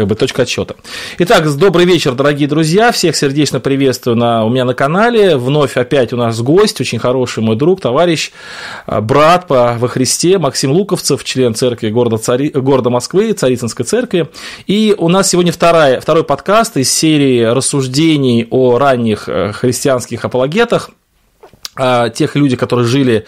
как бы точка отсчета. Итак, добрый вечер, дорогие друзья. Всех сердечно приветствую на, у меня на канале. Вновь опять у нас гость, очень хороший мой друг, товарищ, а, брат по, во Христе Максим Луковцев, член церкви города, Цари, города Москвы, Царицынской церкви. И у нас сегодня вторая, второй подкаст из серии рассуждений о ранних э, христианских апологетах тех людей, которые жили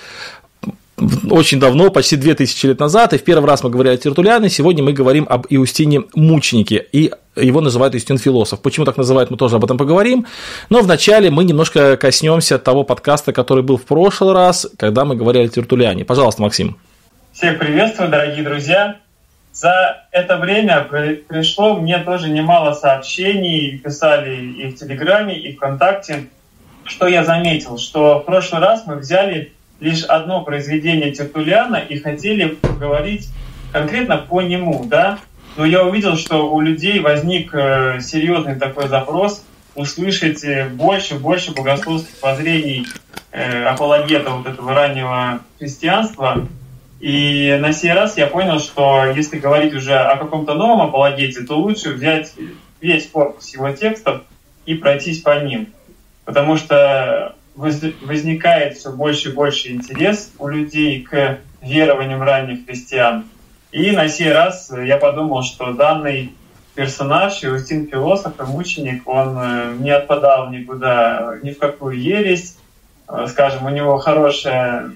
очень давно, почти 2000 лет назад, и в первый раз мы говорили о Тертуляне, сегодня мы говорим об Иустине Мученике, и его называют Иустин Философ. Почему так называют, мы тоже об этом поговорим, но вначале мы немножко коснемся того подкаста, который был в прошлый раз, когда мы говорили о Тертуляне. Пожалуйста, Максим. Всех приветствую, дорогие друзья. За это время пришло мне тоже немало сообщений, писали и в Телеграме, и ВКонтакте, что я заметил, что в прошлый раз мы взяли лишь одно произведение Тертулиана и хотели поговорить конкретно по нему, да, но я увидел, что у людей возник э, серьезный такой запрос услышать э, больше, больше богословских воззрений э, апологета вот этого раннего христианства. И на сей раз я понял, что если говорить уже о каком-то новом апологете, то лучше взять весь корпус его текстов и пройтись по ним. Потому что возникает все больше и больше интерес у людей к верованиям ранних христиан. И на сей раз я подумал, что данный персонаж, Иустин Философ и мученик, он э, не отпадал никуда, ни в какую ересь. Э, скажем, у него хорошая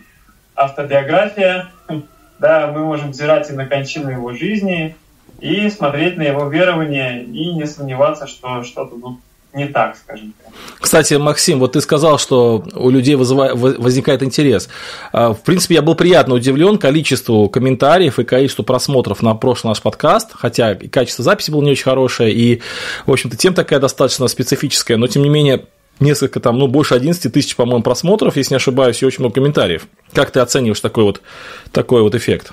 автобиография, да, мы можем взирать и на кончину его жизни, и смотреть на его верование, и не сомневаться, что что-то тут не так, скажем так. Кстати, Максим, вот ты сказал, что у людей вызывает, возникает интерес. А, в принципе, я был приятно удивлен количеству комментариев и количеству просмотров на прошлый наш подкаст, хотя и качество записи было не очень хорошее, и, в общем-то, тема такая достаточно специфическая, но, тем не менее, несколько там, ну, больше 11 тысяч, по-моему, просмотров, если не ошибаюсь, и очень много комментариев. Как ты оцениваешь такой вот, такой вот эффект?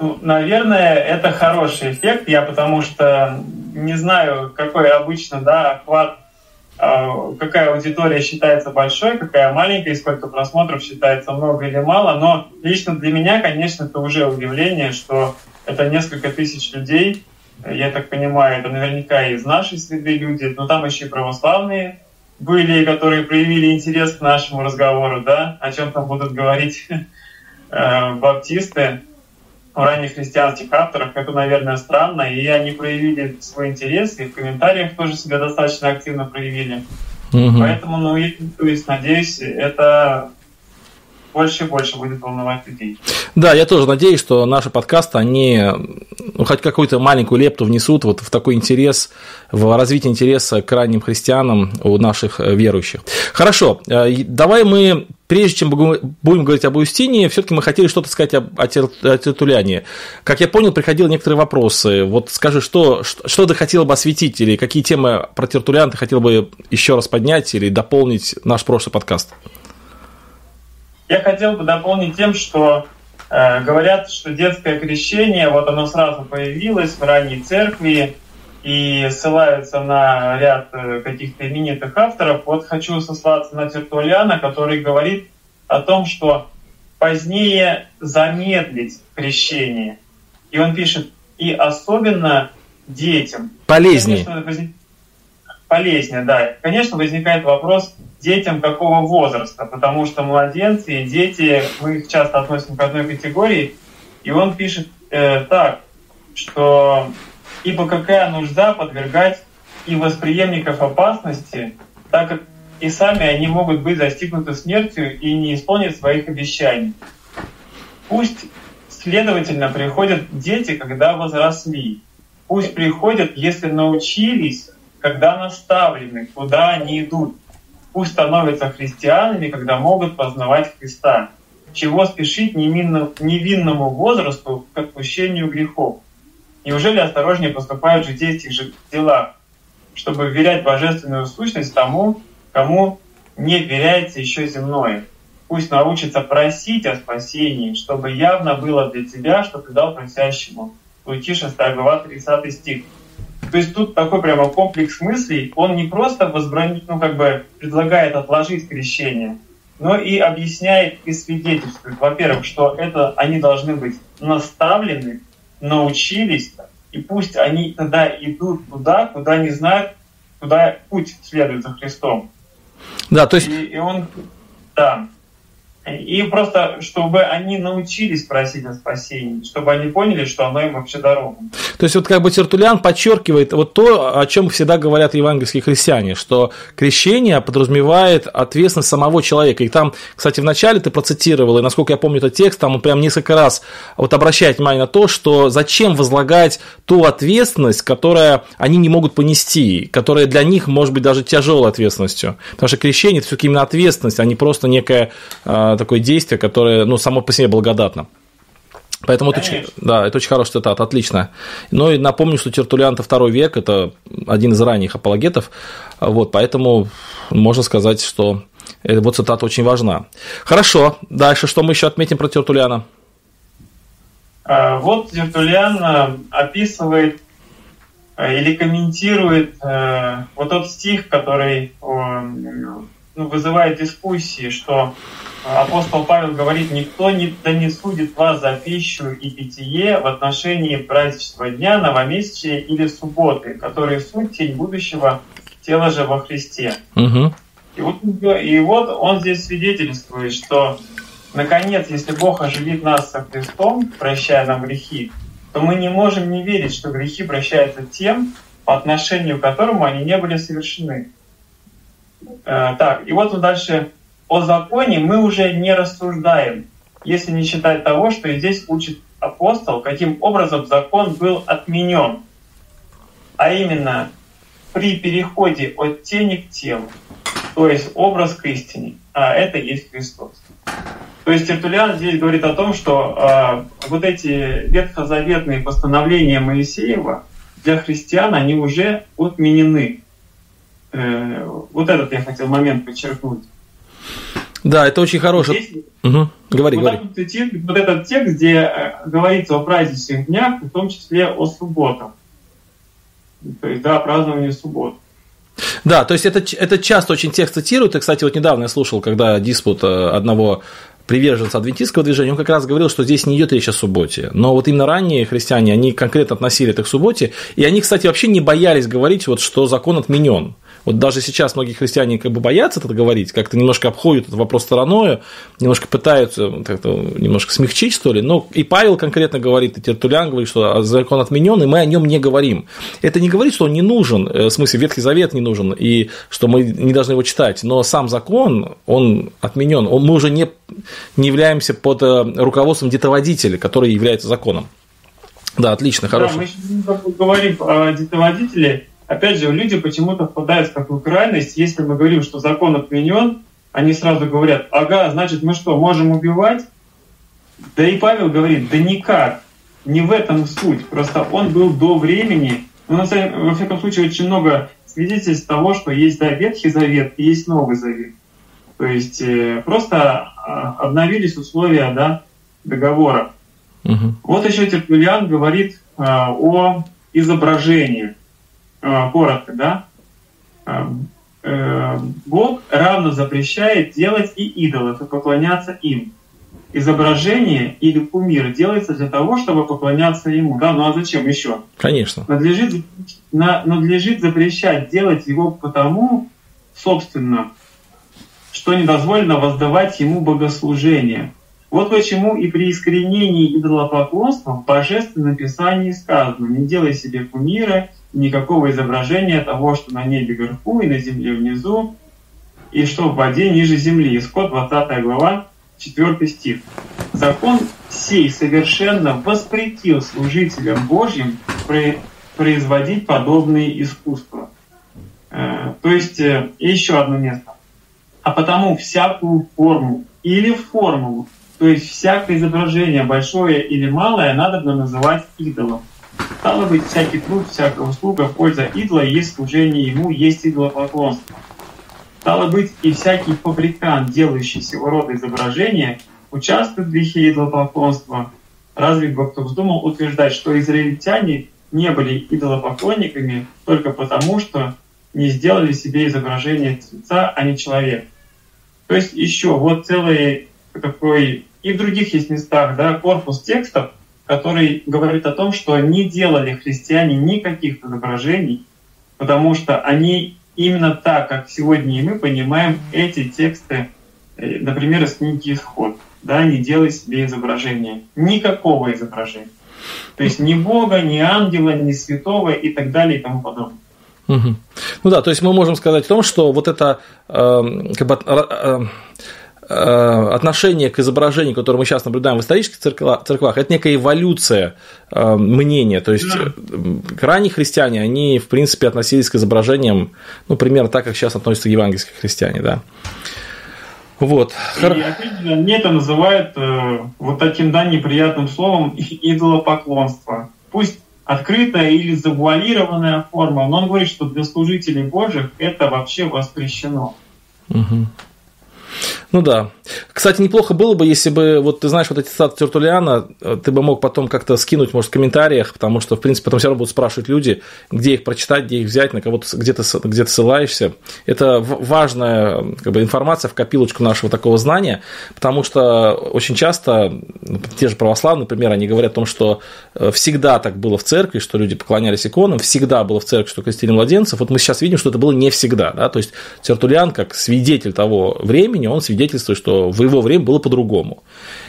Ну, наверное, это хороший эффект, я потому что не знаю, какой обычно да, охват какая аудитория считается большой, какая маленькая, и сколько просмотров считается много или мало. Но лично для меня, конечно, это уже удивление, что это несколько тысяч людей. Я так понимаю, это наверняка из нашей среды люди, но там еще и православные были, которые проявили интерес к нашему разговору, да, о чем там будут говорить э, баптисты у ранних христианских авторах. Это, наверное, странно, и они проявили свой интерес, и в комментариях тоже себя достаточно активно проявили. Угу. Поэтому, ну, и, то есть, надеюсь, это больше и больше будет волновать людей. Да, я тоже надеюсь, что наши подкасты, они ну, хоть какую-то маленькую лепту внесут вот в такой интерес, в развитие интереса к ранним христианам у наших э, верующих. Хорошо, э, давай мы, прежде чем будем говорить об Устине, все-таки мы хотели что-то сказать о, о Тертуляне. Как я понял, приходили некоторые вопросы. Вот скажи, что, что ты хотел бы осветить, или какие темы про Тертулян ты хотел бы еще раз поднять или дополнить наш прошлый подкаст? Я хотел бы дополнить тем, что э, говорят, что детское крещение, вот оно сразу появилось в ранней церкви, и ссылаются на ряд э, каких-то именитых авторов. Вот хочу сослаться на Тертулиана, который говорит о том, что позднее замедлить крещение. И он пишет, и особенно детям. Полезнее. Конечно, полезнее, да. Конечно, возникает вопрос, детям какого возраста, потому что младенцы и дети, мы их часто относим к одной категории, и он пишет э, так, что ибо какая нужда подвергать и восприемников опасности, так как и сами они могут быть застигнуты смертью и не исполнить своих обещаний. Пусть, следовательно, приходят дети, когда возросли. Пусть приходят, если научились, когда наставлены, куда они идут пусть становятся христианами, когда могут познавать Христа. Чего спешить невинному возрасту к отпущению грехов? Неужели осторожнее поступают житейских же делах, чтобы вверять божественную сущность тому, кому не вверяется еще земное? Пусть научится просить о спасении, чтобы явно было для тебя, что ты дал просящему. Луки 6 глава 30 стих. То есть тут такой прямо комплекс мыслей, он не просто возбранит, ну как бы предлагает отложить крещение, но и объясняет и свидетельствует, во-первых, что это они должны быть наставлены, научились и пусть они тогда идут туда, куда не знают, куда путь следует за Христом. Да, то есть... И, и он, да, и просто, чтобы они научились просить о спасении, чтобы они поняли, что оно им вообще дорога. То есть, вот как бы Тертулян подчеркивает вот то, о чем всегда говорят евангельские христиане, что крещение подразумевает ответственность самого человека. И там, кстати, вначале ты процитировал, и насколько я помню этот текст, там он прям несколько раз вот обращает внимание на то, что зачем возлагать ту ответственность, которая они не могут понести, которая для них может быть даже тяжелой ответственностью. Потому что крещение – это все-таки именно ответственность, а не просто некая а, такое действие, которое ну, само по себе благодатно. Поэтому это очень, да, это очень хорошая цитата, отлично. Ну и напомню, что Тертулиан это второй век, это один из ранних апологетов, вот, поэтому можно сказать, что вот цитата очень важна. Хорошо, дальше что мы еще отметим про Тертулиана? А, вот Тертулиан э, описывает э, или комментирует э, вот тот стих, который ну, вызывает дискуссии, что апостол Павел говорит, никто не, да не судит вас за пищу и питье в отношении праздничного дня, новомесячия или субботы, которые суть тень будущего тела же во Христе. Угу. И, вот, и вот он здесь свидетельствует, что наконец, если Бог оживит нас со Христом, прощая нам грехи, то мы не можем не верить, что грехи прощаются тем, по отношению к которому они не были совершены. Э, так, и вот он дальше о законе мы уже не рассуждаем, если не считать того, что и здесь учит апостол, каким образом закон был отменен. А именно, при переходе от тени к телу, то есть образ к истине, а это есть Христос. То есть Тертулиан здесь говорит о том, что э, вот эти ветхозаветные постановления Моисеева для христиан, они уже отменены. Э, вот этот я хотел момент подчеркнуть. Да, это очень хороший. Здесь, угу. Говори, вот, говори. Текст, вот этот текст, где э, говорится о праздничных днях, в том числе о субботах. То есть, да, празднование суббот. Да, то есть это, это часто очень текст цитируют. И, кстати, вот недавно я слушал, когда диспут э, одного приверженца адвентистского движения, он как раз говорил, что здесь не идет речь о субботе. Но вот именно ранние христиане, они конкретно относили это к субботе, и они, кстати, вообще не боялись говорить, вот, что закон отменен. Вот даже сейчас многие христиане как бы боятся это говорить, как-то немножко обходят этот вопрос стороной, немножко пытаются как-то немножко смягчить, что ли. Но и Павел конкретно говорит, и Тертулян говорит, что закон отменен, и мы о нем не говорим. Это не говорит, что он не нужен, э, в смысле Ветхий Завет не нужен, и что мы не должны его читать, но сам закон, он отменен. Мы уже не, не являемся под э, руководством детоводителя, который является законом. Да, отлично, хорошо. Да, мы говорим о детоводителе, Опять же, люди почему-то впадают в такую крайность, если мы говорим, что закон отменен, они сразу говорят, ага, значит мы что, можем убивать? Да и Павел говорит, да никак, не в этом суть, просто он был до времени, ну, на самом, во всяком случае, очень много свидетельств того, что есть да, Ветхий Завет и есть Новый Завет. То есть э, просто э, обновились условия да, договора. Угу. Вот еще Терпюлиан говорит э, о изображении. А, коротко, да, а, э, Бог равно запрещает делать и идолов, и поклоняться им. Изображение или кумир делается для того, чтобы поклоняться ему. Да, ну а зачем еще? Конечно. Надлежит, надлежит запрещать делать его потому, собственно, что не дозволено воздавать ему богослужение. Вот почему и при искоренении идолопоклонства в Божественном Писании сказано «Не делай себе кумира никакого изображения того, что на небе вверху и на земле внизу, и что в воде ниже земли. Исход 20 глава, 4 стих. Закон сей совершенно воспретил служителям Божьим производить подобные искусства. Э, то есть, э, еще одно место. А потому всякую форму или формулу, то есть всякое изображение, большое или малое, надо называть идолом. Стало быть, всякий труд, всякая услуга в пользу есть служение ему, есть идолопоклонство. Стало быть, и всякий фабрикант, делающий всего рода изображения, участвует в грехе идолопоклонства. Разве бы кто вздумал утверждать, что израильтяне не были идолопоклонниками только потому, что не сделали себе изображение Творца, а не человек. То есть еще вот целый такой, и в других есть местах, да, корпус текстов, который говорит о том, что не делали христиане никаких изображений, потому что они именно так, как сегодня и мы понимаем эти тексты, э, например, из книги «Исход». Да, не делай себе изображения. Никакого изображения. То есть ни Бога, ни ангела, ни святого и так далее и тому подобное. Угу. Ну да, то есть мы можем сказать о том, что вот это э, как бы, э, отношение к изображению, которое мы сейчас наблюдаем в исторических церквах, это некая эволюция э, мнения. То есть да. ранние христиане, они, в принципе, относились к изображениям, ну, примерно так, как сейчас относятся евангельские христиане, да. Вот. И опять же, они это называют э, вот таким, да, неприятным словом идолопоклонство. Пусть открытая или завуалированная форма, но он говорит, что для служителей Божьих это вообще воспрещено. Угу. Ну да. Кстати, неплохо было бы, если бы, вот ты знаешь, вот эти цитаты Тертулиана, э, ты бы мог потом как-то скинуть, может, в комментариях, потому что, в принципе, потом все равно будут спрашивать люди, где их прочитать, где их взять, на кого-то где-то где ссылаешься. Это важная как бы, информация в копилочку нашего такого знания, потому что очень часто ну, те же православные, например, они говорят о том, что э, всегда так было в церкви, что люди поклонялись иконам, всегда было в церкви, что крестили младенцев. Вот мы сейчас видим, что это было не всегда. Да? То есть Тертулиан, как свидетель того времени, он свидетельствует, что в его время было по-другому.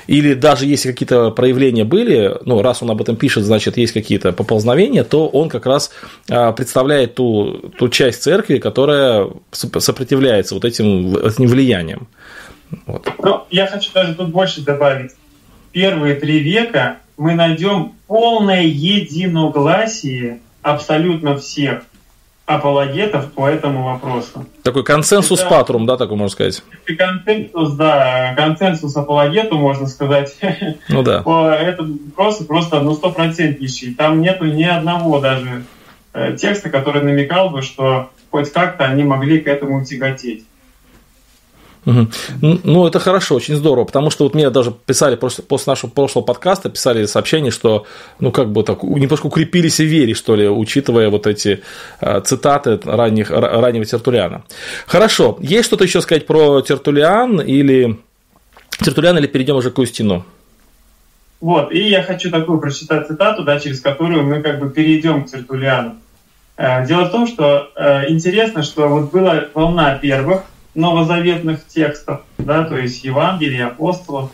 Или даже если какие-то проявления были, ну, раз он об этом пишет, значит, есть какие-то поползновения, то он как раз а, представляет ту, ту часть церкви, которая сопротивляется вот этим, этим влияниям. Вот. Ну, я хочу даже тут больше добавить. Первые три века мы найдем полное единогласие абсолютно всех апологетов по этому вопросу. Такой консенсус это, патрум, да, такой можно сказать? Консенсус, да, консенсус апологету, можно сказать. Ну да. По этому вопросу просто ну стопроцентнейший. Там нету ни одного даже э, текста, который намекал бы, что хоть как-то они могли к этому тяготеть. Ну, это хорошо, очень здорово, потому что вот мне даже писали после, нашего прошлого подкаста, писали сообщение, что, ну, как бы так, немножко укрепились в вере, что ли, учитывая вот эти э, цитаты ранних, раннего Тертулиана. Хорошо, есть что-то еще сказать про Тертулиан или Тертулиан или перейдем уже к Устину? Вот, и я хочу такую прочитать цитату, да, через которую мы как бы перейдем к Тертулиану. Э, дело в том, что э, интересно, что вот была волна первых новозаветных текстов, да, то есть Евангелия, апостолов.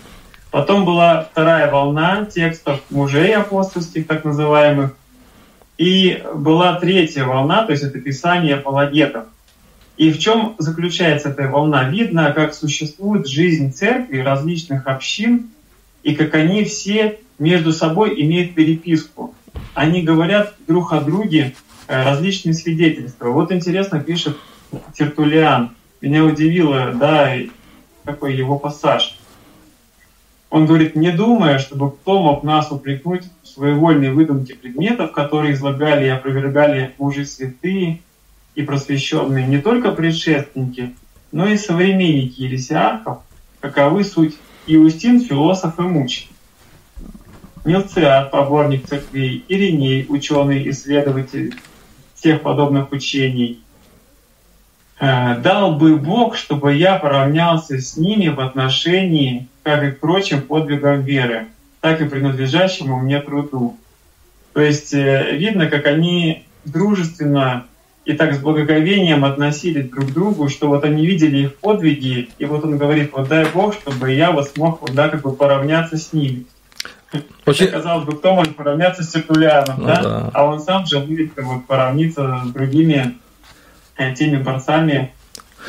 Потом была вторая волна текстов мужей апостольских, так называемых. И была третья волна, то есть это писание апологетов. И в чем заключается эта волна? Видно, как существует жизнь церкви, различных общин, и как они все между собой имеют переписку. Они говорят друг о друге э, различные свидетельства. Вот интересно пишет Тертулиан – меня удивило, да, какой его пассаж. Он говорит, не думая, чтобы кто мог нас упрекнуть в своевольной выдумке предметов, которые излагали и опровергали мужи святые и просвещенные не только предшественники, но и современники ересиархов, каковы суть Иустин, философ и мученик. Милциад, поборник церквей, Ириней, ученый, исследователь всех подобных учений – дал бы Бог, чтобы я поравнялся с ними в отношении, как и к прочим подвигам веры, так и принадлежащему мне труду. То есть э, видно, как они дружественно и так с благоговением относились друг к другу, что вот они видели их подвиги, и вот он говорит, вот дай Бог, чтобы я вот смог вот, да, как бы поравняться с ними. Очень... Казалось бы, кто может поравняться с Циркуляном, ну, да? да? А он сам же будет как бы, поравниться с другими Э, теми борцами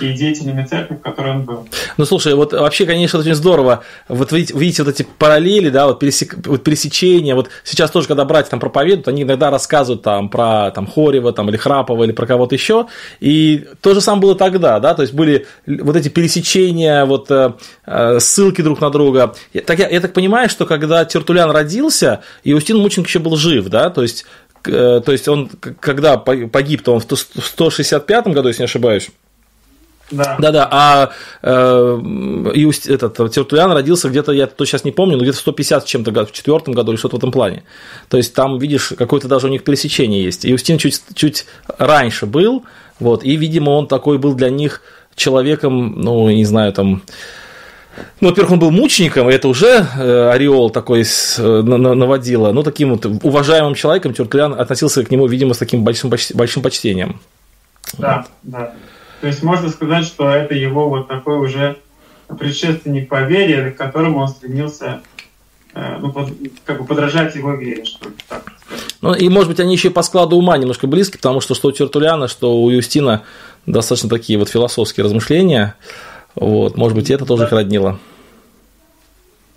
и деятелями церкви, в которой он был. Ну, слушай, вот вообще, конечно, очень здорово. Вот видите, видите вот эти параллели, да, вот, пересек, вот пересечения. Вот сейчас тоже, когда братья там проповедуют, они иногда рассказывают там про там, Хорева там, или Храпова или про кого-то еще. И то же самое было тогда, да, то есть были вот эти пересечения, вот э, э ссылки друг на друга. Так, я, я так понимаю, что когда Тертулян родился, Иустин Мученик еще был жив, да, то есть Э, то есть он, когда погиб-то он в 165 году, если не ошибаюсь. Да. Да-да, а э, Иуст, этот Тертулян родился где-то, я то сейчас не помню, но где-то в 150 чем-то году, в четвертом году или что-то в этом плане. То есть там, видишь, какое-то даже у них пересечение есть. Иустин чуть, чуть раньше был, вот, и, видимо, он такой был для них человеком, ну, не знаю, там, ну, во-первых, он был мучеником, и это уже э, ореол такой с, э, наводило. Ну, таким вот уважаемым человеком Тертулян относился к нему, видимо, с таким большим, большим почтением. Да, вот. да. То есть можно сказать, что это его вот такой уже предшественник по вере, к которому он стремился э, ну, под, как бы подражать его вере, что ли, так Ну, и, может быть, они еще и по складу ума немножко близки, потому что что у Тертуляна, что у Юстина достаточно такие вот философские размышления. Вот, может быть, это тоже их роднило.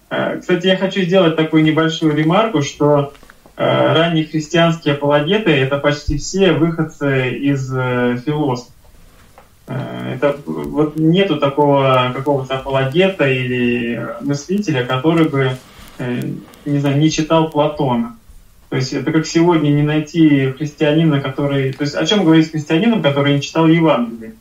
Э, кстати, я хочу сделать такую небольшую ремарку, что э, ранние христианские апологеты – это почти все выходцы из э, философов. Это вот нету такого какого-то апологета или мыслителя, который бы, не знаю, не читал Платона. То есть это как сегодня не найти христианина, который... То есть о чем говорить с христианином, который не читал Евангелие?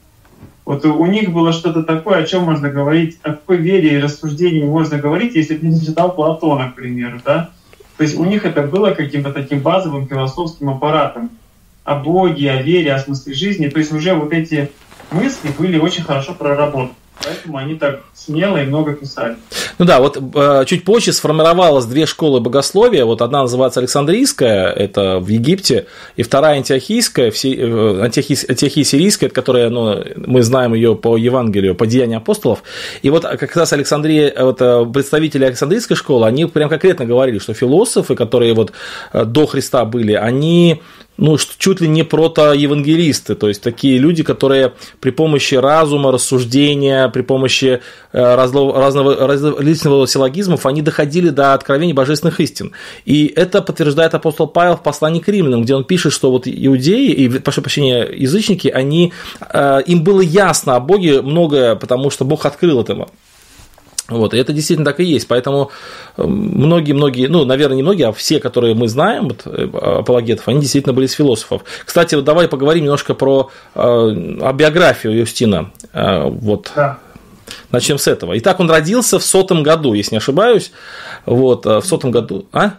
Вот у них было что-то такое, о чем можно говорить, о какой вере и рассуждении можно говорить, если ты не читал Платона, к примеру, да? То есть у них это было каким-то таким базовым философским аппаратом о Боге, о вере, о смысле жизни. То есть уже вот эти мысли были очень хорошо проработаны. Поэтому они так смело и много писали. Ну да, вот э, чуть позже сформировалось две школы богословия. Вот одна называется Александрийская, это в Египте, и вторая антиохийская, все, э, антиохий, антиохия сирийская, которая, ну, мы знаем ее по Евангелию, по Деянию апостолов. И вот как раз Александрия, вот, э, представители Александрийской школы, они прям конкретно говорили, что философы, которые вот до Христа были, они ну, чуть ли не протоевангелисты, то есть такие люди, которые при помощи разума, рассуждения, при помощи э, разного, разного, различного силлогизмов, они доходили до откровений божественных истин. И это подтверждает апостол Павел в послании к римлянам, где он пишет, что вот иудеи и, прошу прощения, язычники, они, э, им было ясно о Боге многое, потому что Бог открыл это вот, и это действительно так и есть. Поэтому многие-многие, ну, наверное, не многие, а все, которые мы знаем, вот, э, апологетов, они действительно были из философов. Кстати, вот давай поговорим немножко про э, о биографию Юстина. Э, вот. Да. Начнем с этого. Итак, он родился в сотом году, если не ошибаюсь. Вот, в сотом году. А?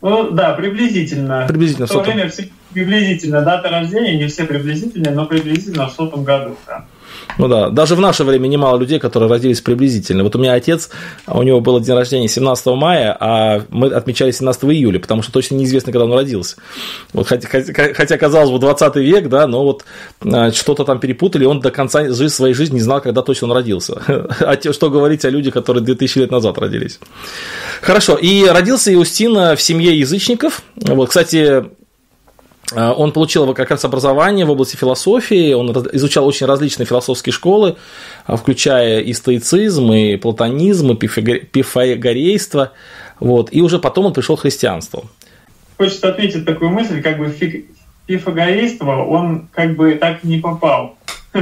Ну да, приблизительно. Приблизительно в то время все приблизительно. Дата рождения не все приблизительные, но приблизительно в сотом году. Да. Ну да, даже в наше время немало людей, которые родились приблизительно. Вот у меня отец, у него было день рождения 17 мая, а мы отмечали 17 июля, потому что точно неизвестно, когда он родился. Вот, хотя, хотя, казалось бы, 20 век, да, но вот а, что-то там перепутали, он до конца своей жизни не знал, когда точно он родился. А что говорить о людях, которые 2000 лет назад родились. Хорошо, и родился Иустин в семье язычников. Вот, кстати, он получил как раз образование в области философии, он изучал очень различные философские школы, а, включая и стоицизм, и платонизм, и пифагорейство, вот, и уже потом он пришел к христианству. Хочется отметить такую мысль, как бы пифагорейство, он как бы так не попал.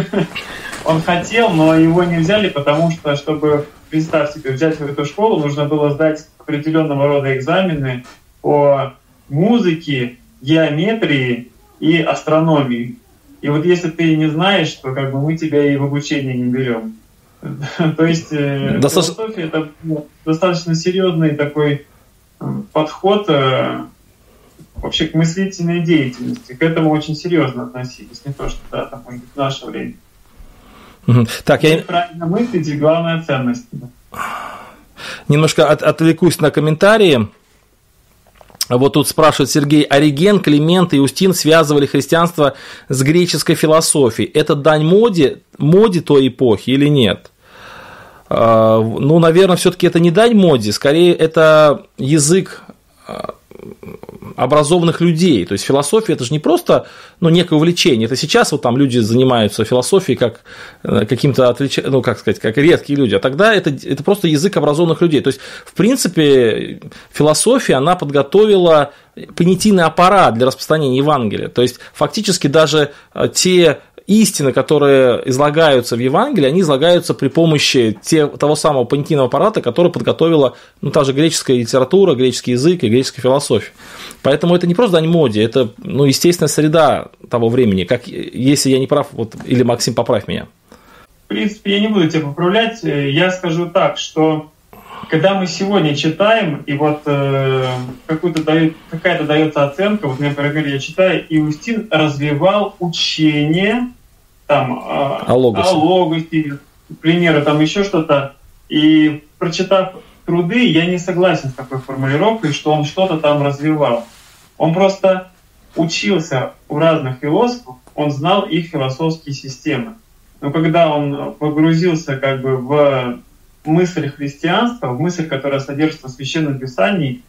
Он хотел, но его не взяли, потому что, чтобы, представь себе, взять в эту школу, нужно было сдать определенного рода экзамены по музыке, геометрии и астрономии. И вот если ты не знаешь, то как бы мы тебя и в обучение не берем. То есть э, Достаточно... философия это достаточно серьезный такой э, подход э, вообще к мыслительной деятельности. К этому очень серьезно относились, не то, что да, там, в наше время. Так, я... Правильно мыслить и главная ценность. Немножко от, отвлекусь на комментарии. Вот тут спрашивает Сергей, Ориген, Климент и Устин связывали христианство с греческой философией. Это дань моде, моде той эпохи или нет? А, ну, наверное, все-таки это не дань моде, скорее это язык а, образованных людей. То есть философия это же не просто ну, некое увлечение. Это сейчас вот там люди занимаются философией как э, каким-то отлич... ну, как сказать, как редкие люди. А тогда это, это просто язык образованных людей. То есть, в принципе, философия, она подготовила понятийный аппарат для распространения Евангелия. То есть, фактически даже э, те истины, которые излагаются в Евангелии, они излагаются при помощи те, того самого понятийного аппарата, который подготовила ну, та же греческая литература, греческий язык и греческая философия. Поэтому это не просто дань моде, это ну, естественная среда того времени. Как, если я не прав, вот, или Максим, поправь меня. В принципе, я не буду тебя поправлять. Я скажу так, что когда мы сегодня читаем, и вот э, какую-то дает, какая-то дается оценка, вот, например, я читаю, Иустин развивал учение там, э, о, логосе. о логосе, к примеру, там еще что-то. И прочитав труды, я не согласен с такой формулировкой, что он что-то там развивал. Он просто учился у разных философов, он знал их философские системы. Но когда он погрузился как бы в мысль христианства, в мысль, которая содержится в Священном Писании,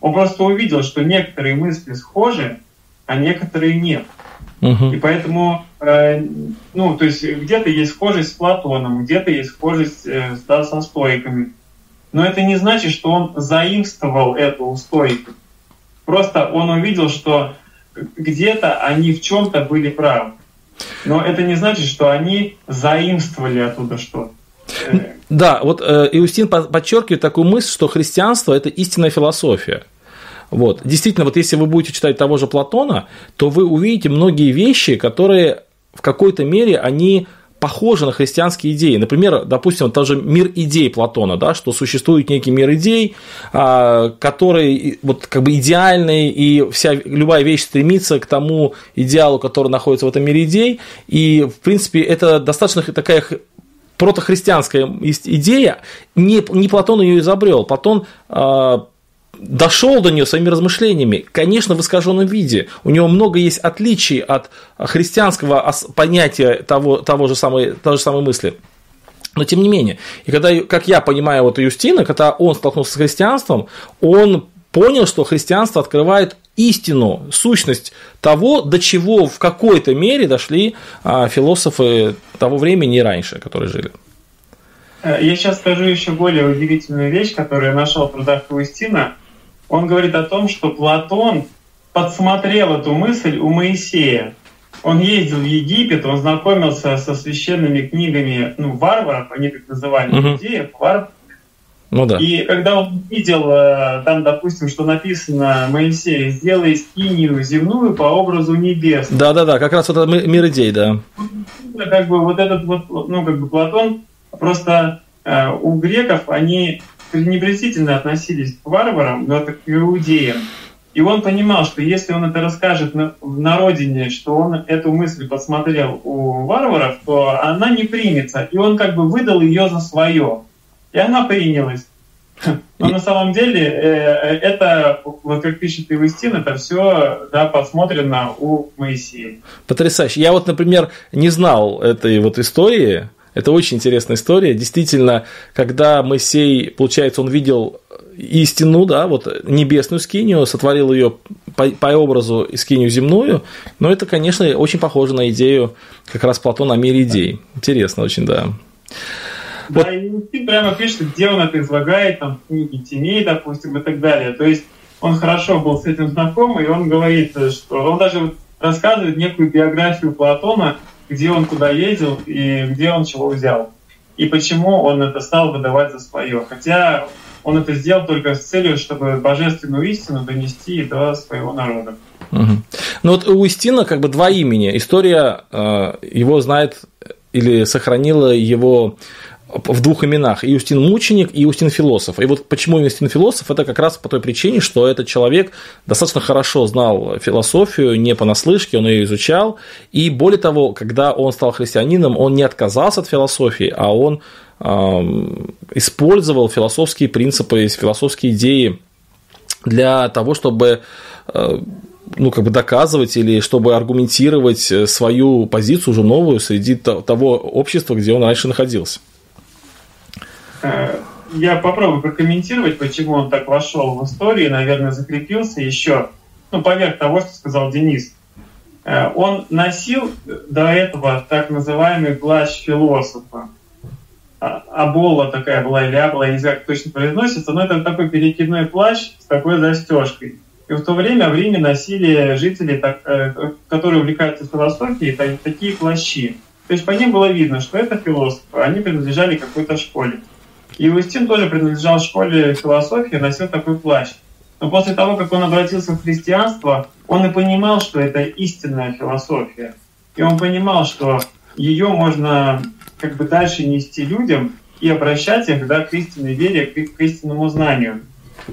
он просто увидел, что некоторые мысли схожи, а некоторые нет. Угу. И поэтому, э, ну, то есть где-то есть схожесть с Платоном, где-то есть схожесть э, да, со стойками. Но это не значит, что он заимствовал эту у стойков. Просто он увидел, что где-то они в чем-то были правы. Но это не значит, что они заимствовали оттуда что-то. Да, вот э, Иустин подчеркивает такую мысль, что христианство – это истинная философия. Вот. Действительно, вот если вы будете читать того же Платона, то вы увидите многие вещи, которые в какой-то мере они похожи на христианские идеи. Например, допустим, тоже мир идей Платона, да, что существует некий мир идей, а, который вот как бы идеальный, и вся, любая вещь стремится к тому идеалу, который находится в этом мире идей. И, в принципе, это достаточно такая протохристианская идея. Не, не Платон ее изобрел. Платон а, дошел до нее своими размышлениями, конечно, в искаженном виде. У него много есть отличий от христианского понятия того, того же самой, той же самой мысли. Но тем не менее, и когда, как я понимаю вот Юстина, когда он столкнулся с христианством, он понял, что христианство открывает истину, сущность того, до чего в какой-то мере дошли а, философы того времени и раньше, которые жили. Э, я сейчас скажу еще более удивительную вещь, которую я нашел в трудах Паустина. Он говорит о том, что Платон подсмотрел эту мысль у Моисея. Он ездил в Египет, он знакомился со священными книгами ну, варваров, они так называли, uh-huh. иудеев, варваров. Ну да. И когда он видел э, там, допустим, что написано Моисей, сделай скинию земную по образу небес. Да, да, да, как раз этот мир идей, да. Как бы вот этот вот, ну как бы Платон Просто э, у греков они пренебрежительно относились к варварам, но это к иудеям. И он понимал, что если он это расскажет на, на родине, что он эту мысль посмотрел у варваров, то она не примется. И он как бы выдал ее за свое. И она принялась. Но на самом деле э, это, вот как пишет Ивестин, это все да, посмотрено у Моисея. Потрясающе. Я вот, например, не знал этой вот истории, это очень интересная история. Действительно, когда Моисей, получается, он видел истину, да, вот небесную скинию, сотворил ее по, по образу скинию земную, но это, конечно, очень похоже на идею как раз Платона о мире идей. Интересно очень, да. Да, вот. и ты прямо пишет, где он это излагает, там, в книге теней, допустим, и так далее. То есть он хорошо был с этим знаком, и он говорит, что он даже рассказывает некую биографию Платона, где он куда ездил и где он чего взял. И почему он это стал выдавать за свое. Хотя он это сделал только с целью, чтобы божественную истину донести до своего народа. Угу. Ну вот у Истина как бы два имени. История э, его знает или сохранила его в двух именах. Иустин Мученик и Иустин Философ. И вот почему Иустин Философ, это как раз по той причине, что этот человек достаточно хорошо знал философию, не понаслышке, он ее изучал. И более того, когда он стал христианином, он не отказался от философии, а он э, использовал философские принципы, философские идеи для того, чтобы э, ну, как бы доказывать или чтобы аргументировать свою позицию уже новую среди того общества, где он раньше находился. Э, я попробую прокомментировать, почему он так вошел в историю, наверное, закрепился еще, ну, поверх того, что сказал Денис. Э, он носил до этого так называемый плащ философа. А, Абола такая была, или Абола, я не знаю, как точно произносится, но это такой перекидной плащ с такой застежкой. И в то время в Риме носили жители, э, которые увлекаются философией, такие плащи. То есть по ним было видно, что это философы, они принадлежали какой-то школе. И Иустин тоже принадлежал школе философии, носил такой плащ. Но после того, как он обратился в христианство, он и понимал, что это истинная философия. И он понимал, что ее можно как бы дальше нести людям и обращать их да, к истинной вере, к, истинному знанию.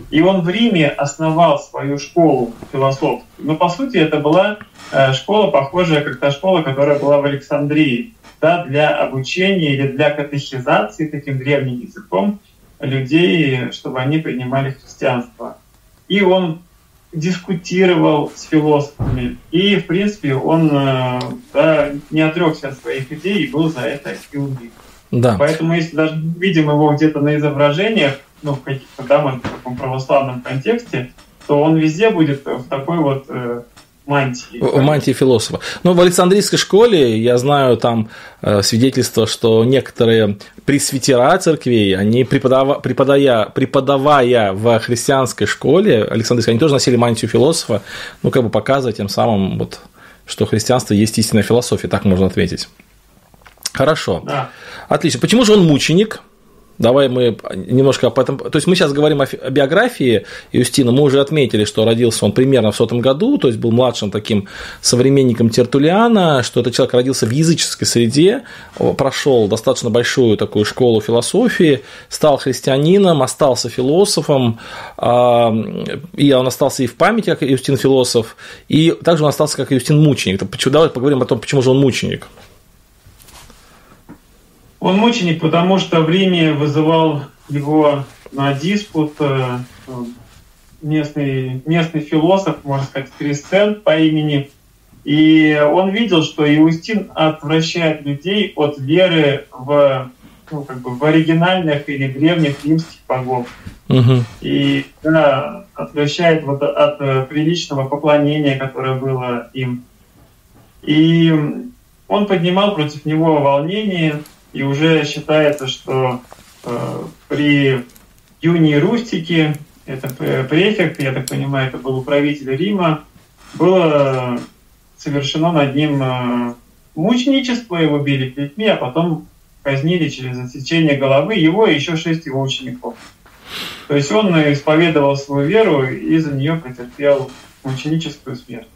И он в Риме основал свою школу философскую. Но по сути это была э, школа, похожая как та школа, которая была в Александрии. Да, для обучения или для катехизации таким древним языком людей, чтобы они принимали христианство. И он дискутировал с философами. И, в принципе, он э, да, не отрекся от своих идей и был за это и убит. Да. Поэтому, если даже видим его где-то на изображениях, ну, в каких-то, да, может, в таком православном контексте, то он везде будет в такой вот э, мантии. В мантии философа. Ну, в Александрийской школе я знаю там э, свидетельство, что некоторые пресвитера церквей, они преподава, преподая, преподавая в христианской школе Александрийской, они тоже носили мантию философа, ну, как бы показывая тем самым, вот, что христианство есть истинная философия, так можно ответить. Хорошо. Да. Отлично. Почему же он мученик? Давай мы немножко об этом... То есть мы сейчас говорим о, биографии Юстина. Мы уже отметили, что родился он примерно в сотом году, то есть был младшим таким современником Тертулиана, что этот человек родился в языческой среде, прошел достаточно большую такую школу философии, стал христианином, остался философом, а, и он остался и в памяти, как Юстин философ, и также он остался как Юстин мученик. Давай поговорим о том, почему же он мученик. Он мученик, потому что в Риме вызывал его на диспут э, местный, местный философ, можно сказать, Крисцен по имени. И он видел, что Иустин отвращает людей от веры в, ну, как бы в оригинальных или древних римских богов. Угу. И да, отвращает вот от, от приличного поклонения, которое было им. И он поднимал против него волнение, и уже считается, что э, при Юнии Рустике, это префект, я так понимаю, это был управитель Рима, было совершено над ним э, мученичество, его били плетьми, а потом казнили через отсечение головы его и еще шесть его учеников. То есть он исповедовал свою веру и за нее претерпел мученическую смерть.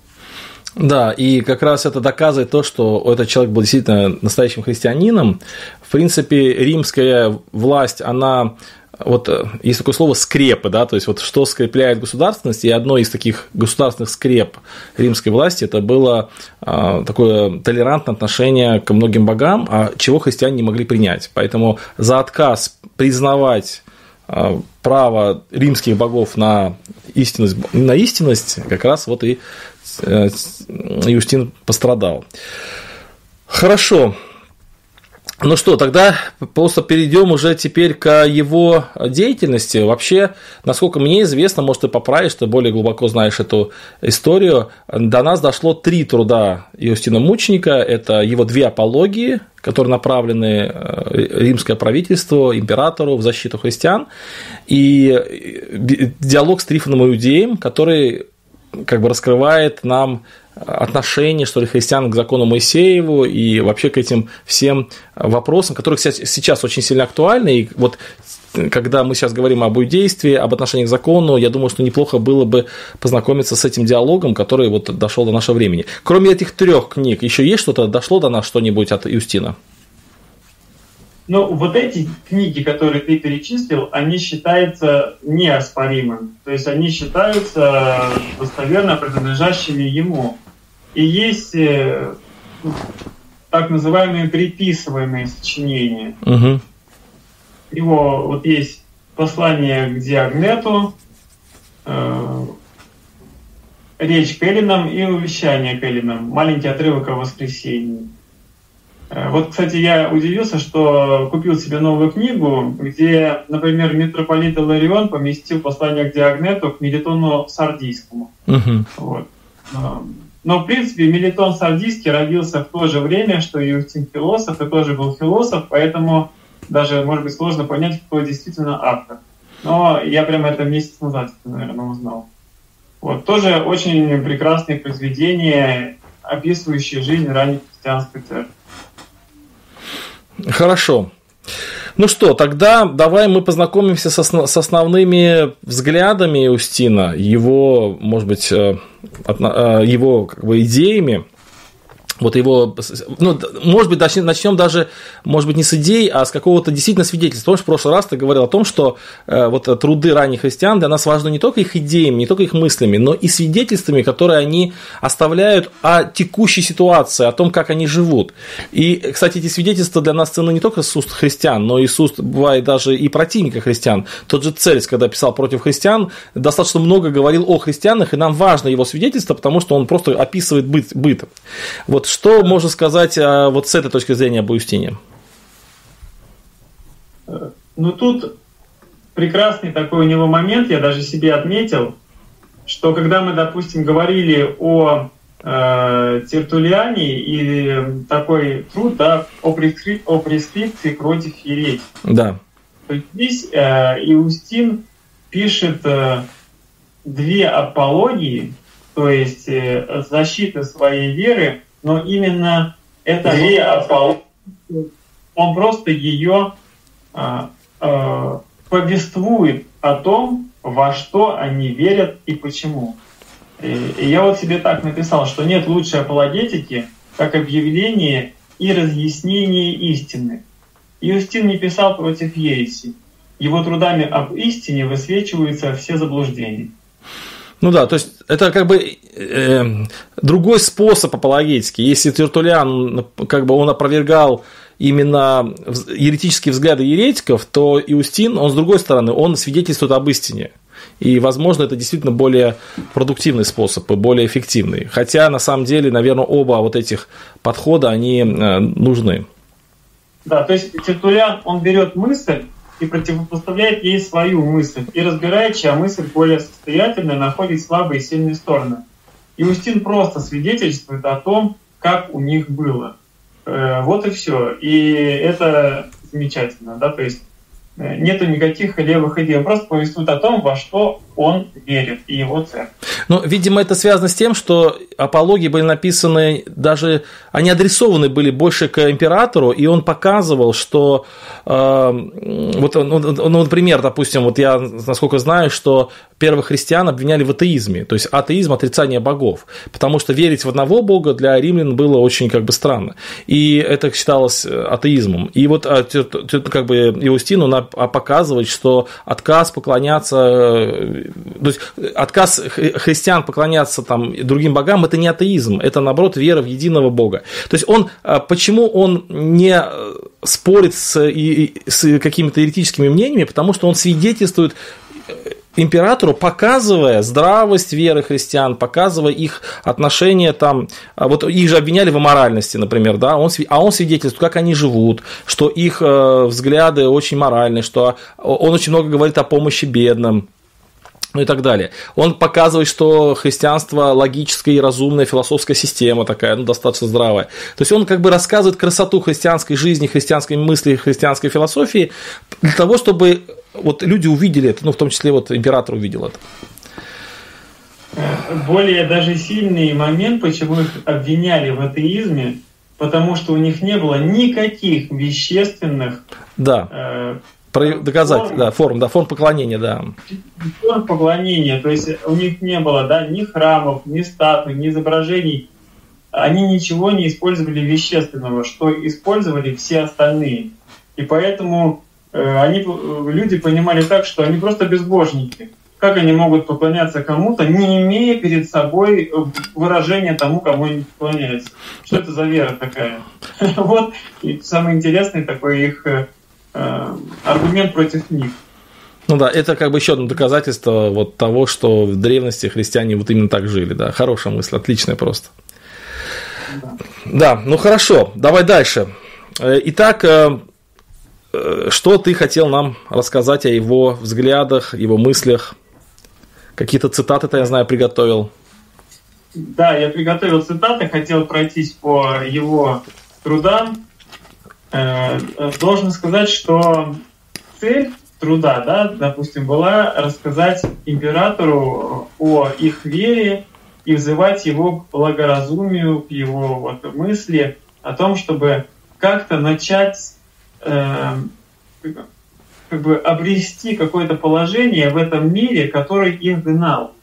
Да, и как раз это доказывает то, что этот человек был действительно настоящим христианином. В принципе, римская власть, она вот э, есть такое слово скрепы, да, то есть вот что скрепляет государственность, и одно из таких государственных скреп римской власти это было а, такое толерантное отношение к многим богам, а чего христиане не могли принять. Поэтому за отказ признавать а, право римских богов на истинность, на истинность как раз вот и Юстин пострадал. Хорошо. Ну что, тогда просто перейдем уже теперь к его деятельности. Вообще, насколько мне известно, может, ты поправишь, ты более глубоко знаешь эту историю. До нас дошло три труда Иустина Мученика. Это его две апологии, которые направлены э, римское правительство, императору в защиту христиан, и э, диалог с Трифоном Иудеем, который как бы раскрывает нам отношение, что ли, христиан к закону Моисееву и вообще к этим всем вопросам, которые, кстати, сейчас очень сильно актуальны. И вот когда мы сейчас говорим об иудействе, об отношении к закону, я думаю, что неплохо было бы познакомиться с этим диалогом, который вот дошел до нашего времени. Кроме этих трех книг, еще есть что-то, дошло до нас что-нибудь от Юстина? Но ну, вот эти книги, которые ты перечислил, они считаются неоспоримыми. То есть они считаются достоверно принадлежащими ему. И есть э, так называемые приписываемые сочинения. Угу. Его вот есть послание к Диагнету, э, речь к Эллинам и увещание к Эллинам. Маленький отрывок о воскресении. Э, вот, кстати, я удивился, что купил себе новую книгу, где, например, митрополит Иларион поместил послание к Диагнету к Мелитону Сардийскому. Uh-huh. Вот. Но, в принципе, Мелитон Сардийский родился в то же время, что и Юстин философ, и тоже был философ, поэтому даже, может быть, сложно понять, кто действительно автор. Но я прямо это месяц назад, наверное, узнал. Вот. Тоже очень прекрасные произведения, описывающие жизнь ранней христианской церкви. Хорошо. Ну что, тогда давай мы познакомимся с, основ, с основными взглядами Устина, его, может быть, э, э, его как бы, идеями. Вот его, ну, может быть, начнем даже, может быть, не с идей, а с какого-то действительно свидетельства. Помнишь, в прошлый раз ты говорил о том, что э, вот труды ранних христиан для нас важны не только их идеями, не только их мыслями, но и свидетельствами, которые они оставляют о текущей ситуации, о том, как они живут. И, кстати, эти свидетельства для нас ценны не только с уст христиан, но и с уст, бывает, даже и противника христиан. Тот же Цельс, когда писал против христиан, достаточно много говорил о христианах, и нам важно его свидетельство, потому что он просто описывает быт. быт. Вот что можно сказать а, вот с этой точки зрения об Иустине? Ну, тут прекрасный такой у него момент, я даже себе отметил, что когда мы, допустим, говорили о э, Тертулиане или такой труд да, о, прескрип, о прескрипции против ереть. Да. То есть здесь э, Иустин пишет э, две апологии, то есть э, защиты своей веры но именно это он просто ее а, а, повествует о том, во что они верят и почему. И, и я вот себе так написал, что нет лучшей апологетики, как объявление и разъяснение истины. Иустин не писал против ереси. Его трудами об истине высвечиваются все заблуждения. Ну да, то есть это как бы э, другой способ апологетики. Если Тертулиан, как бы он опровергал именно еретические взгляды еретиков, то Иустин, он с другой стороны, он свидетельствует об истине. И, возможно, это действительно более продуктивный способ и более эффективный. Хотя, на самом деле, наверное, оба вот этих подхода, они э, нужны. Да, то есть Тертулиан, он берет мысль, и противопоставляет ей свою мысль, и разбирает, чья мысль более состоятельная, находит слабые и сильные стороны. И Устин просто свидетельствует о том, как у них было. Э, вот и все. И это замечательно, да, то есть Э, нету никаких левых идей. Он просто повествует о том, во что он верит и его церковь. Ну, видимо, это связано с тем, что апологии были написаны, даже они адресованы были больше к императору, и он показывал, что э, вот, ну, например, допустим, вот я, насколько знаю, что первых христиан обвиняли в атеизме, то есть атеизм – отрицание богов, потому что верить в одного бога для римлян было очень как бы странно, и это считалось э, атеизмом. И вот а, как бы Иустин, он показывает, что отказ поклоняться, э, то есть отказ христиан поклоняться там другим богам – это не атеизм, это, наоборот, вера в единого бога. То есть он, а, почему он не э, спорит с, с какими-то еретическими мнениями, потому что он свидетельствует императору, показывая здравость веры христиан, показывая их отношения там, а вот их же обвиняли в аморальности, например, да, он, а он свидетельствует, как они живут, что их э, взгляды очень моральны, что он очень много говорит о помощи бедным, ну и так далее. Он показывает, что христианство логическая и разумная философская система такая, ну, достаточно здравая. То есть он как бы рассказывает красоту христианской жизни, христианской мысли, христианской философии для того, чтобы вот люди увидели это, ну, в том числе вот император увидел это. Более даже сильный момент, почему их обвиняли в атеизме, потому что у них не было никаких вещественных да. э, доказать, форм, да, форм, да, форм поклонения, да. Форм поклонения, то есть у них не было, да, ни храмов, ни статуй, ни изображений. Они ничего не использовали вещественного, что использовали все остальные. И поэтому э, они, э, люди понимали так, что они просто безбожники. Как они могут поклоняться кому-то, не имея перед собой э, выражения тому, кому они поклоняются? Что это за вера такая? Вот, самый интересный такой их Э, аргумент против них. Ну да, это как бы еще одно доказательство вот того, что в древности христиане вот именно так жили, да. Хорошая мысль, отличная просто. Да, да ну хорошо, давай дальше. Э, итак, э, что ты хотел нам рассказать о его взглядах, его мыслях? Какие-то цитаты ты, я знаю, приготовил. Да, я приготовил цитаты, хотел пройтись по его трудам. Э, должен сказать, что цель труда, да, допустим, была рассказать императору о их вере и взывать его к благоразумию, к его вот мысли о том, чтобы как-то начать э, как бы обрести какое-то положение в этом мире, который их гнал.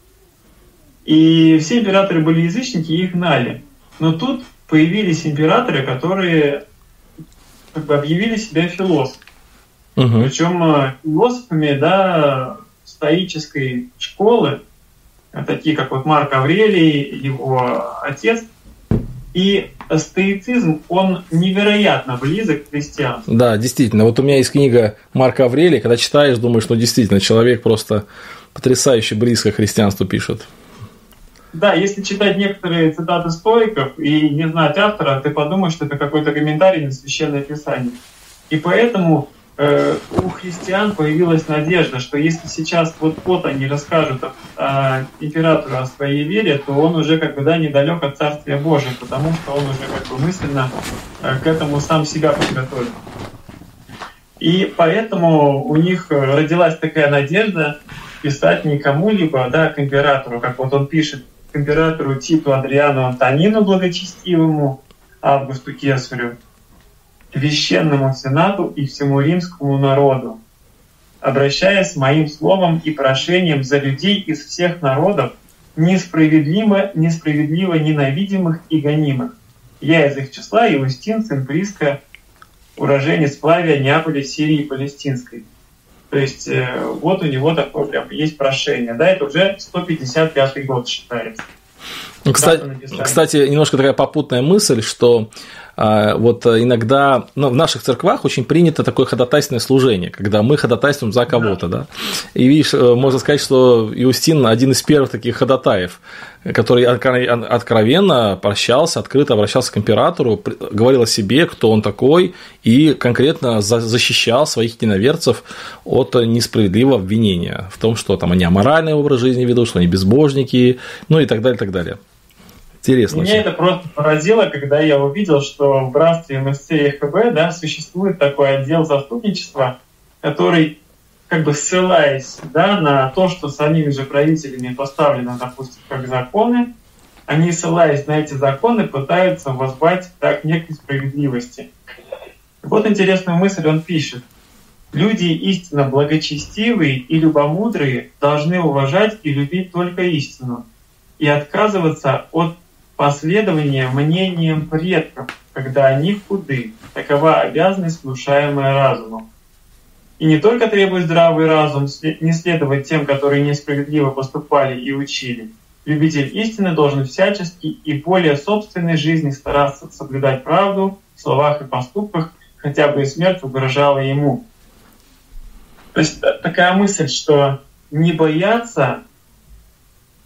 И все императоры были язычники, их гнали. Но тут появились императоры, которые как бы объявили себя философами. Угу. Причем э, философами, да, стоической школы, такие как вот Марк Аврелий, его отец. И стоицизм, он невероятно близок к христианству. Да, действительно. Вот у меня есть книга Марка Аврелия, когда читаешь, думаешь, ну действительно, человек просто потрясающе близко к христианству пишет. Да, если читать некоторые цитаты стоиков и не знать автора, ты подумаешь, что это какой-то комментарий на священное писание. И поэтому э, у христиан появилась надежда, что если сейчас вот-вот они расскажут э, императору о своей вере, то он уже как бы да, недалек от Царствия Божия, потому что он уже как бы мысленно э, к этому сам себя подготовил. И поэтому у них родилась такая надежда писать не кому-либо, да, к императору, как вот он пишет к императору Титу Адриану Антонину Благочестивому, Августу Кесарю, Священному Сенату и всему римскому народу, обращаясь моим словом и прошением за людей из всех народов, несправедливо, несправедливо ненавидимых и гонимых. Я из их числа Иустин, сын уроженец Плавия, Неаполя, Сирии и Палестинской. То есть э, вот у него такое прям есть прошение. Да, это уже 155 год считается. Кстати, кстати, немножко такая попутная мысль, что вот иногда ну, в наших церквах очень принято такое ходатайственное служение, когда мы ходатайствуем за кого-то, да. И видишь, э, можно сказать, что Иустин один из первых таких ходатаев, который откровенно прощался, открыто обращался к императору, говорил о себе, кто он такой, и конкретно защищал своих единоверцев от несправедливого обвинения в том, что там они аморальный образ жизни ведут, что они безбожники, ну и так далее, так далее. Интересно. Меня это просто поразило, когда я увидел, что в братстве МСЦ и ХБ да, существует такой отдел заступничества, который, как бы ссылаясь да, на то, что самими же правителями поставлено, допустим, как законы, они, ссылаясь на эти законы, пытаются возвать так некой справедливости. Вот интересную мысль он пишет. Люди истинно благочестивые и любомудрые должны уважать и любить только истину и отказываться от последование мнениям предков, когда они худы. Такова обязанность, внушаемая разумом. И не только требует здравый разум не следовать тем, которые несправедливо поступали и учили. Любитель истины должен всячески и более собственной жизни стараться соблюдать правду в словах и поступках, хотя бы и смерть угрожала ему. То есть такая мысль, что не бояться,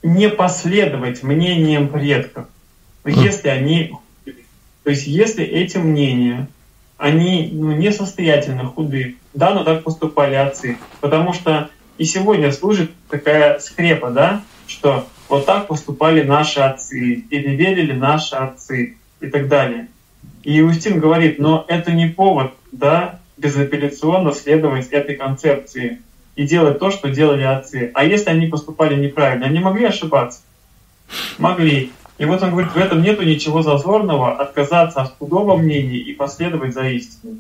не последовать мнениям предков – если они, то есть если эти мнения, они ну, несостоятельно худые, да, но так поступали отцы, потому что и сегодня служит такая скрепа, да, что вот так поступали наши отцы, или верили наши отцы и так далее. И Иустин говорит, но это не повод, да, безапелляционно следовать этой концепции и делать то, что делали отцы. А если они поступали неправильно, они могли ошибаться? Могли. И вот он говорит, в этом нету ничего зазорного отказаться от худого мнения и последовать за истиной.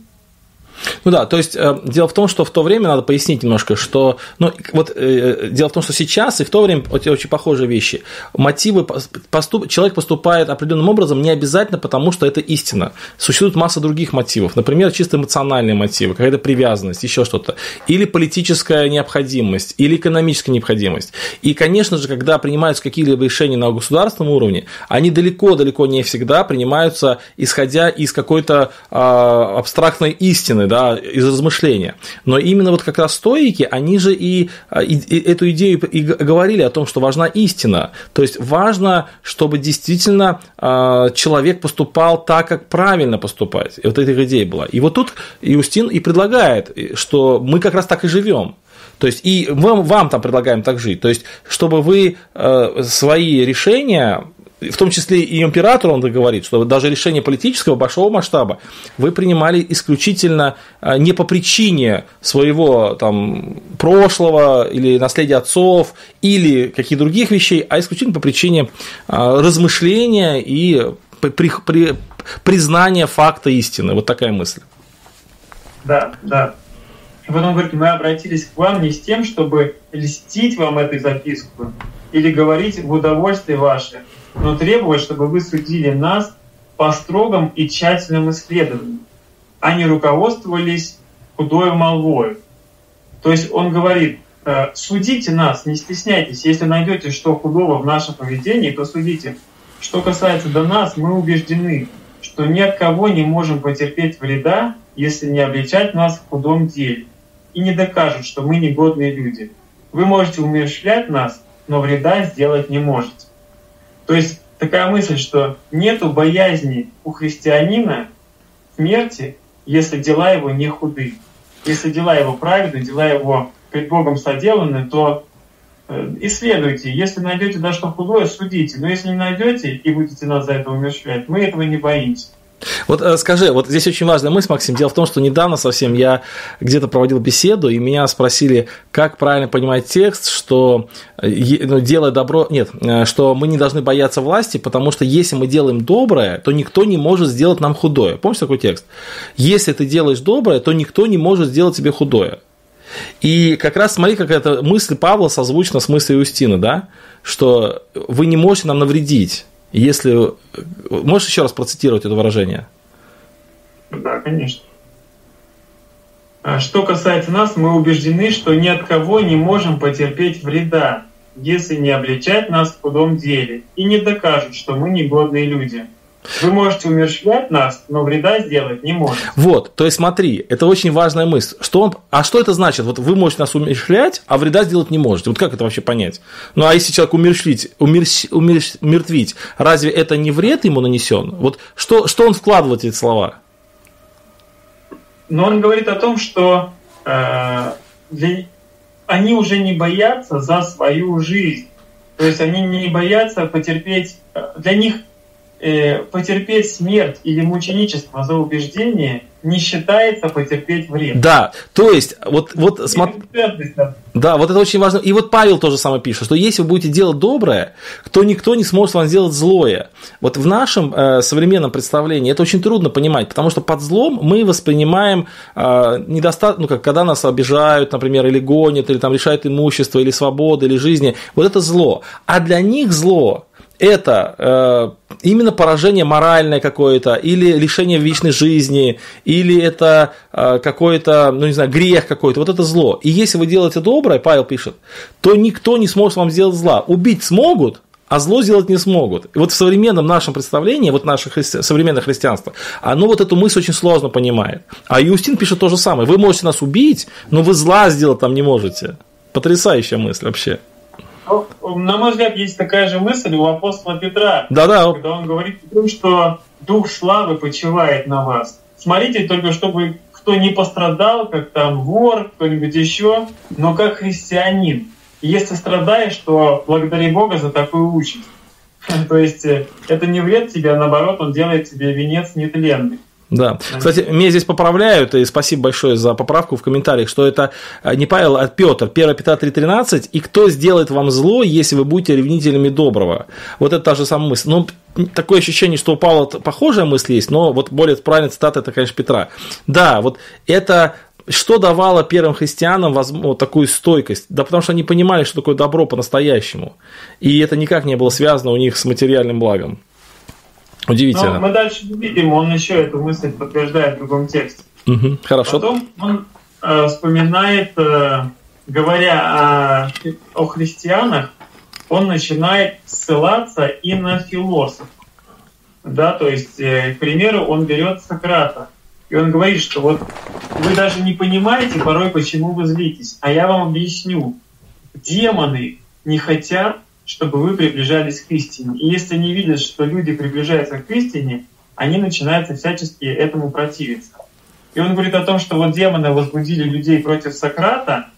Ну да, то есть э, дело в том, что в то время надо пояснить немножко, что ну вот э, дело в том, что сейчас и в то время очень, очень похожие вещи. Мотивы поступ, человек поступает определенным образом не обязательно, потому что это истина. Существует масса других мотивов, например, чисто эмоциональные мотивы, какая-то привязанность, еще что-то, или политическая необходимость, или экономическая необходимость. И, конечно же, когда принимаются какие-либо решения на государственном уровне, они далеко-далеко не всегда принимаются исходя из какой-то э, абстрактной истины, да, из размышления. Но именно вот как раз стоики, они же и, и, и эту идею и говорили о том, что важна истина. То есть важно, чтобы действительно э, человек поступал так, как правильно поступать. И вот эта идея была. И вот тут Иустин и предлагает, что мы как раз так и живем. То есть и вам, вам там предлагаем так жить. То есть, чтобы вы э, свои решения в том числе и император, он говорит, что даже решение политического большого масштаба вы принимали исключительно а, не по причине своего там, прошлого или наследия отцов или каких других вещей, а исключительно по причине а, размышления и при, при, признания факта истины. Вот такая мысль. Да, да. И потом говорит, мы обратились к вам не с тем, чтобы льстить вам этой записку или говорить в удовольствие ваше, но требовать, чтобы вы судили нас по строгом и тщательным исследованиям. Они руководствовались худой молвой. То есть он говорит, э, судите нас, не стесняйтесь. Если найдете что худого в нашем поведении, то судите. Что касается до нас, мы убеждены, что ни от кого не можем потерпеть вреда, если не обличать нас в худом деле, и не докажут, что мы негодные люди. Вы можете умерщвлять нас, но вреда сделать не можете. То есть такая мысль, что нету боязни у христианина смерти, если дела его не худы. Если дела его праведны, дела его пред Богом соделаны, то э, исследуйте. Если найдете да что худое, судите. Но если не найдете и будете нас за это умерщвлять, мы этого не боимся. Вот э, скажи, вот здесь очень важная мысль, Максим. Дело в том, что недавно совсем я где-то проводил беседу, и меня спросили, как правильно понимать текст, что э, ну, делая добро... Нет, э, что мы не должны бояться власти, потому что если мы делаем доброе, то никто не может сделать нам худое. Помнишь такой текст? Если ты делаешь доброе, то никто не может сделать тебе худое. И как раз смотри, как эта мысль Павла созвучна с мыслью Юстины, да? Что вы не можете нам навредить. Если... Можешь еще раз процитировать это выражение? Да, конечно. А что касается нас, мы убеждены, что ни от кого не можем потерпеть вреда, если не обличать нас в худом деле и не докажут, что мы негодные люди. Вы можете умерщвлять нас, но вреда сделать не можете. Вот, то есть смотри, это очень важная мысль. Что он, а что это значит? Вот вы можете нас умерщвлять, а вреда сделать не можете. Вот как это вообще понять? Ну, а если человек умерщвить, умерщ, умертвить, разве это не вред ему нанесен? Вот что, что он вкладывает в эти слова? Но он говорит о том, что э, для, они уже не боятся за свою жизнь. То есть они не боятся потерпеть. Э, для них потерпеть смерть или мученичество за убеждение не считается потерпеть вред. Да, то есть, вот, вот смотри. Да, вот это очень важно. И вот Павел тоже самое пишет, что если вы будете делать доброе, то никто не сможет вам сделать злое. Вот в нашем э, современном представлении это очень трудно понимать, потому что под злом мы воспринимаем э, недостаточно, ну, как когда нас обижают, например, или гонят, или там лишают имущества, или свободы, или жизни. Вот это зло. А для них зло это э, именно поражение моральное какое-то, или лишение вечной жизни, или это э, какой-то, ну не знаю, грех какой-то, вот это зло. И если вы делаете доброе, Павел пишет, то никто не сможет вам сделать зла. Убить смогут, а зло сделать не смогут. И вот в современном нашем представлении, вот наше христи... современное христианство, оно вот эту мысль очень сложно понимает. А Юстин пишет то же самое. Вы можете нас убить, но вы зла сделать там не можете. Потрясающая мысль вообще. Ну, на мой взгляд, есть такая же мысль у апостола Петра, Да-да. когда он говорит о том, что Дух славы почивает на вас. Смотрите только, чтобы кто не пострадал, как там вор, кто-нибудь еще, но как христианин. И если страдаешь, то благодари Бога за такую участь. То есть э, это не вред тебе, а наоборот, он делает тебе венец нетленный. Да. Кстати, меня здесь поправляют, и спасибо большое за поправку в комментариях, что это э, не Павел, а Петр, 1 Петра 3.13, и кто сделает вам зло, если вы будете ревнителями доброго. Вот это та же самая мысль. Ну, такое ощущение, что у Павла похожая мысль есть, но вот более правильная цитата, это, конечно, Петра. Да, вот это что давало первым христианам вот такую стойкость? Да потому что они понимали, что такое добро по-настоящему. И это никак не было связано у них с материальным благом. Удивительно. Но мы дальше видим, он еще эту мысль подтверждает в другом тексте. Угу, хорошо. Потом он э, вспоминает, э, говоря о, о христианах, он начинает ссылаться и на философов. Да, то есть, э, к примеру, он берет Сократа. И он говорит, что вот вы даже не понимаете порой, почему вы злитесь. А я вам объясню. Демоны не хотят чтобы вы приближались к истине. И если они видят, что люди приближаются к истине, они начинают всячески этому противиться. И он говорит о том, что вот демоны возбудили людей против Сократа,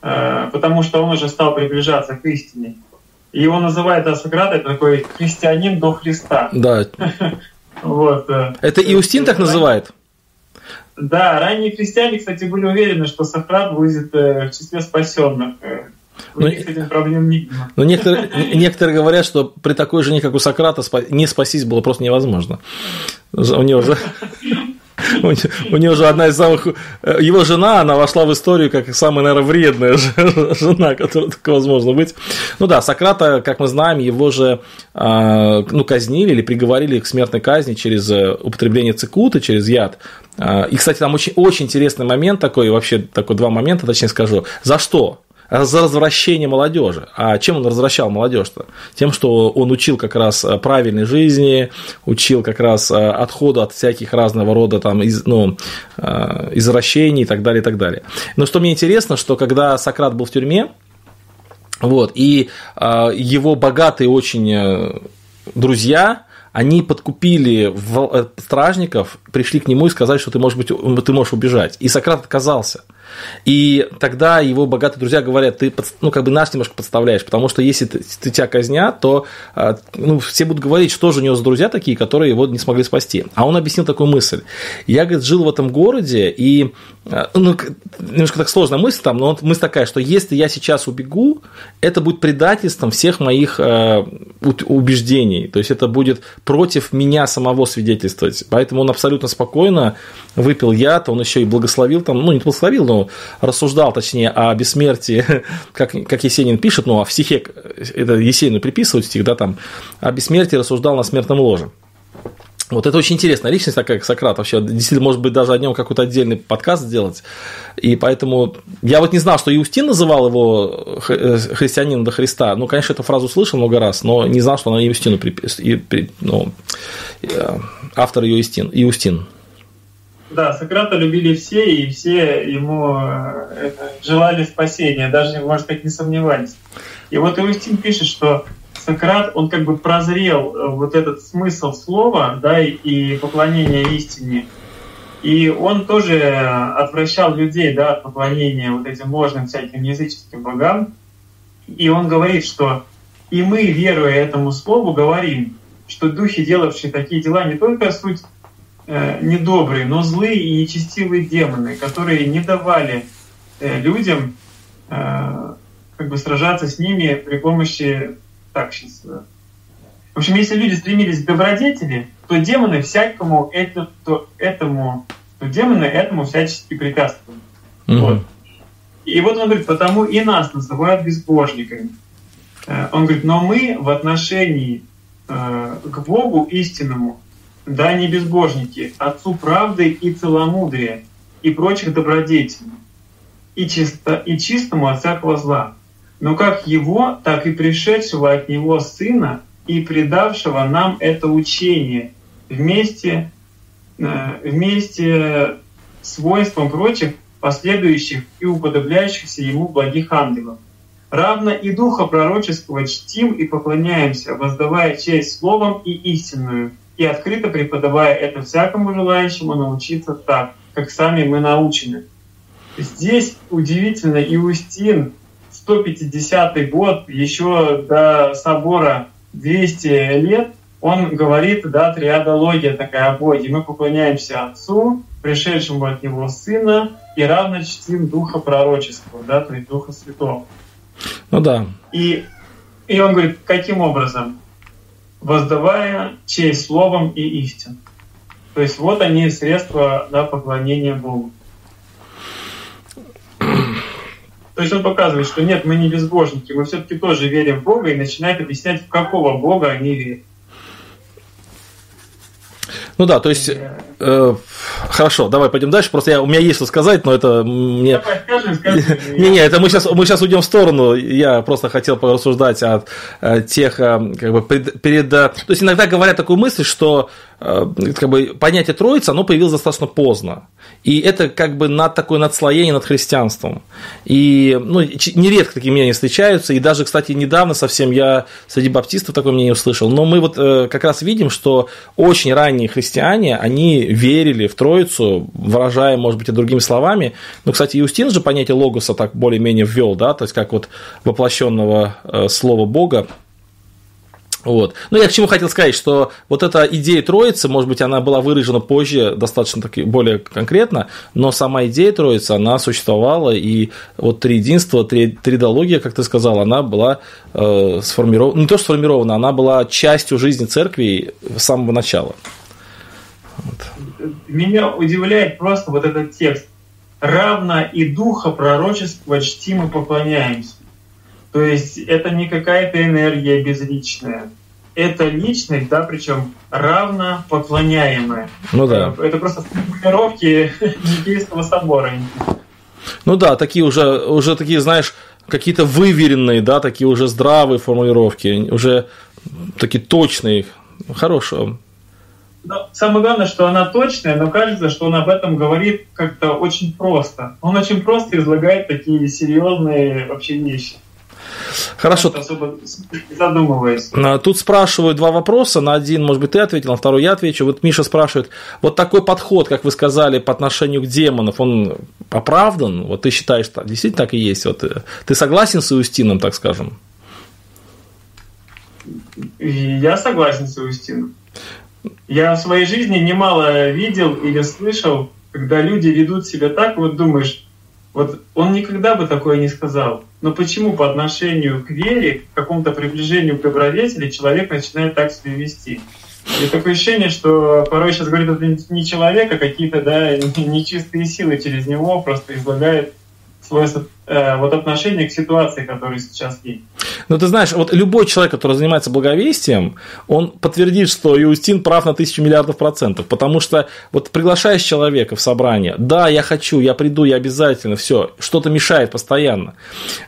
э, потому что он уже стал приближаться к истине. И его называют а Сократа это такой христианин до Христа. Да. вот. Э, это Иустин так называет? Да, ранние христиане, кстати, были уверены, что Сократ будет э, в числе спасенных. Но, но некоторые, некоторые говорят, что при такой жене, как у Сократа, не спастись было просто невозможно. У него же... У него же одна из самых... Э, его жена, она вошла в историю как самая, наверное, вредная жена, которая только возможно быть. Ну да, Сократа, как мы знаем, его же а, ну, казнили или приговорили к смертной казни через э, употребление цикута, через яд. А, и, кстати, там очень, очень интересный момент такой, вообще такой два момента, точнее скажу. За что? За развращение молодежи. А чем он развращал молодежь-то? Тем, что он учил как раз э, правильной жизни, учил как раз э, отходу от всяких разного рода там, из, ну, э, извращений и так далее, и так далее. Но что мне интересно, что когда Сократ был в тюрьме, вот, и его богатые очень друзья, они подкупили стражников, пришли к нему и сказали, что ты, можешь быть, ты можешь убежать. И Сократ отказался. И тогда его богатые друзья говорят, ты ну, как бы нас немножко подставляешь, потому что если ты, ты тебя казнят, то а, ну, все будут говорить, что же у него за друзья такие, которые его не смогли спасти. А он объяснил такую мысль. Я, говорит, жил в этом городе, и а, ну, немножко так сложная мысль там, но мысль такая, что если я сейчас убегу, это будет предательством всех моих э, убеждений. То есть это будет против меня самого свидетельствовать. Поэтому он абсолютно спокойно выпил яд, он еще и благословил там, ну не благословил, но рассуждал, точнее, о бессмертии, как, как Есенин пишет, ну, а в стихе, это Есенину приписывают стих, да, там, о бессмертии рассуждал на смертном ложе. Вот это очень интересная личность такая, как Сократ. Вообще, действительно, может быть, даже о нем какой-то отдельный подкаст сделать. И поэтому я вот не знал, что Иустин называл его э, христианином до Христа. Ну, конечно, эту фразу слышал много раз, но не знал, что она Иустину приписывает. Ну, э, автор ее Иустин. Иустин. Да, Сократа любили все, и все ему э, это, желали спасения, даже, может быть, не сомневались. И вот Иустин пишет, что Сократ, он как бы прозрел э, вот этот смысл слова, да, и поклонения истине. И он тоже отвращал людей, да, от поклонения вот этим ложным всяким языческим богам. И он говорит, что и мы, веруя этому слову, говорим, что духи, делавшие такие дела, не только суть недобрые, но злые и нечестивые демоны, которые не давали э, людям э, как бы сражаться с ними при помощи так сейчас. Э. В общем, если люди стремились к добродетели, то демоны всякому это, то этому, то демоны этому всячески препятствуют. Mm-hmm. Вот. И вот он говорит, потому и нас называют безбожниками. Э, он говорит, но мы в отношении э, к Богу истинному да не безбожники, отцу правды и целомудрия, и прочих добродетелей, и, чисто, и чистому от всякого зла, но как его, так и пришедшего от него Сына и предавшего нам это учение вместе, э, вместе с воинством прочих последующих и уподобляющихся ему благих ангелов. Равно и Духа Пророческого чтим и поклоняемся, воздавая честь словом и истинную, и открыто преподавая это всякому желающему научиться так, как сами мы научены. Здесь удивительно, Иустин, 150 год, еще до собора 200 лет, он говорит, да, триадология такая о Боге. Мы поклоняемся Отцу, пришедшему от Него Сына, и равно чтим Духа Пророческого, да, то есть Духа Святого. Ну да. И, и он говорит, каким образом? Воздавая честь словом и истин. То есть вот они средства да, поклонения Богу. То есть он показывает, что нет, мы не безбожники, мы все-таки тоже верим в Бога и начинает объяснять, в какого Бога они верят. Ну да, то есть, э, хорошо, давай пойдем дальше. Просто я, у меня есть что сказать, но это мне... Не-не, это мы сейчас, мы сейчас уйдем в сторону. Я просто хотел порассуждать о, о тех, э, как бы, перед... То есть, иногда говорят такую мысль, что Э, как бы понятие Троицы, оно появилось достаточно поздно. И это как бы над такое надслоение над христианством. И ну, нередко такие мнения встречаются. И даже, кстати, недавно совсем я среди баптистов такое мнение услышал. Но мы вот э, как раз видим, что очень ранние христиане, они верили в Троицу, выражая, может быть, и другими словами. Ну, кстати, Иустин же понятие логоса так более-менее ввел, да, то есть как вот воплощенного э, слова Бога вот. Ну, я к чему хотел сказать, что вот эта идея Троицы, может быть, она была выражена позже достаточно таки более конкретно, но сама идея Троицы, она существовала, и вот триединство, три, тридология, как ты сказал, она была э, сформирована, не то что сформирована, она была частью жизни церкви с самого начала. Вот. меня удивляет просто вот этот текст. Равно и духа пророчества чтим и поклоняемся. То есть это не какая-то энергия безличная. Это личность, да, причем равно поклоняемая. Ну да. Это просто формулировки Никейского собора. Ну да, такие уже, уже такие, знаешь, какие-то выверенные, да, такие уже здравые формулировки, уже такие точные, хорошие. Но самое главное, что она точная, но кажется, что он об этом говорит как-то очень просто. Он очень просто излагает такие серьезные вообще вещи. Хорошо. Особо задумываясь. А, тут спрашивают два вопроса. На один, может быть, ты ответил, на второй я отвечу. Вот Миша спрашивает, вот такой подход, как вы сказали, по отношению к демонов, он оправдан? Вот ты считаешь, действительно так и есть? Вот, э, ты согласен с Иустином, так скажем? Я согласен с Иустином. Я в своей жизни немало видел или слышал, когда люди ведут себя так, вот думаешь, вот он никогда бы такое не сказал. Но почему по отношению к вере, к какому-то приближению к добродетели человек начинает так себя вести? И такое ощущение, что порой сейчас говорит это не человек, а какие-то да, нечистые силы через него просто излагает свое э, вот отношение к ситуации, которая сейчас есть. Ну, ты знаешь, вот любой человек, который занимается благовестием, он подтвердит, что Иустин прав на тысячу миллиардов процентов, потому что вот приглашаешь человека в собрание, да, я хочу, я приду, я обязательно, все, что-то мешает постоянно.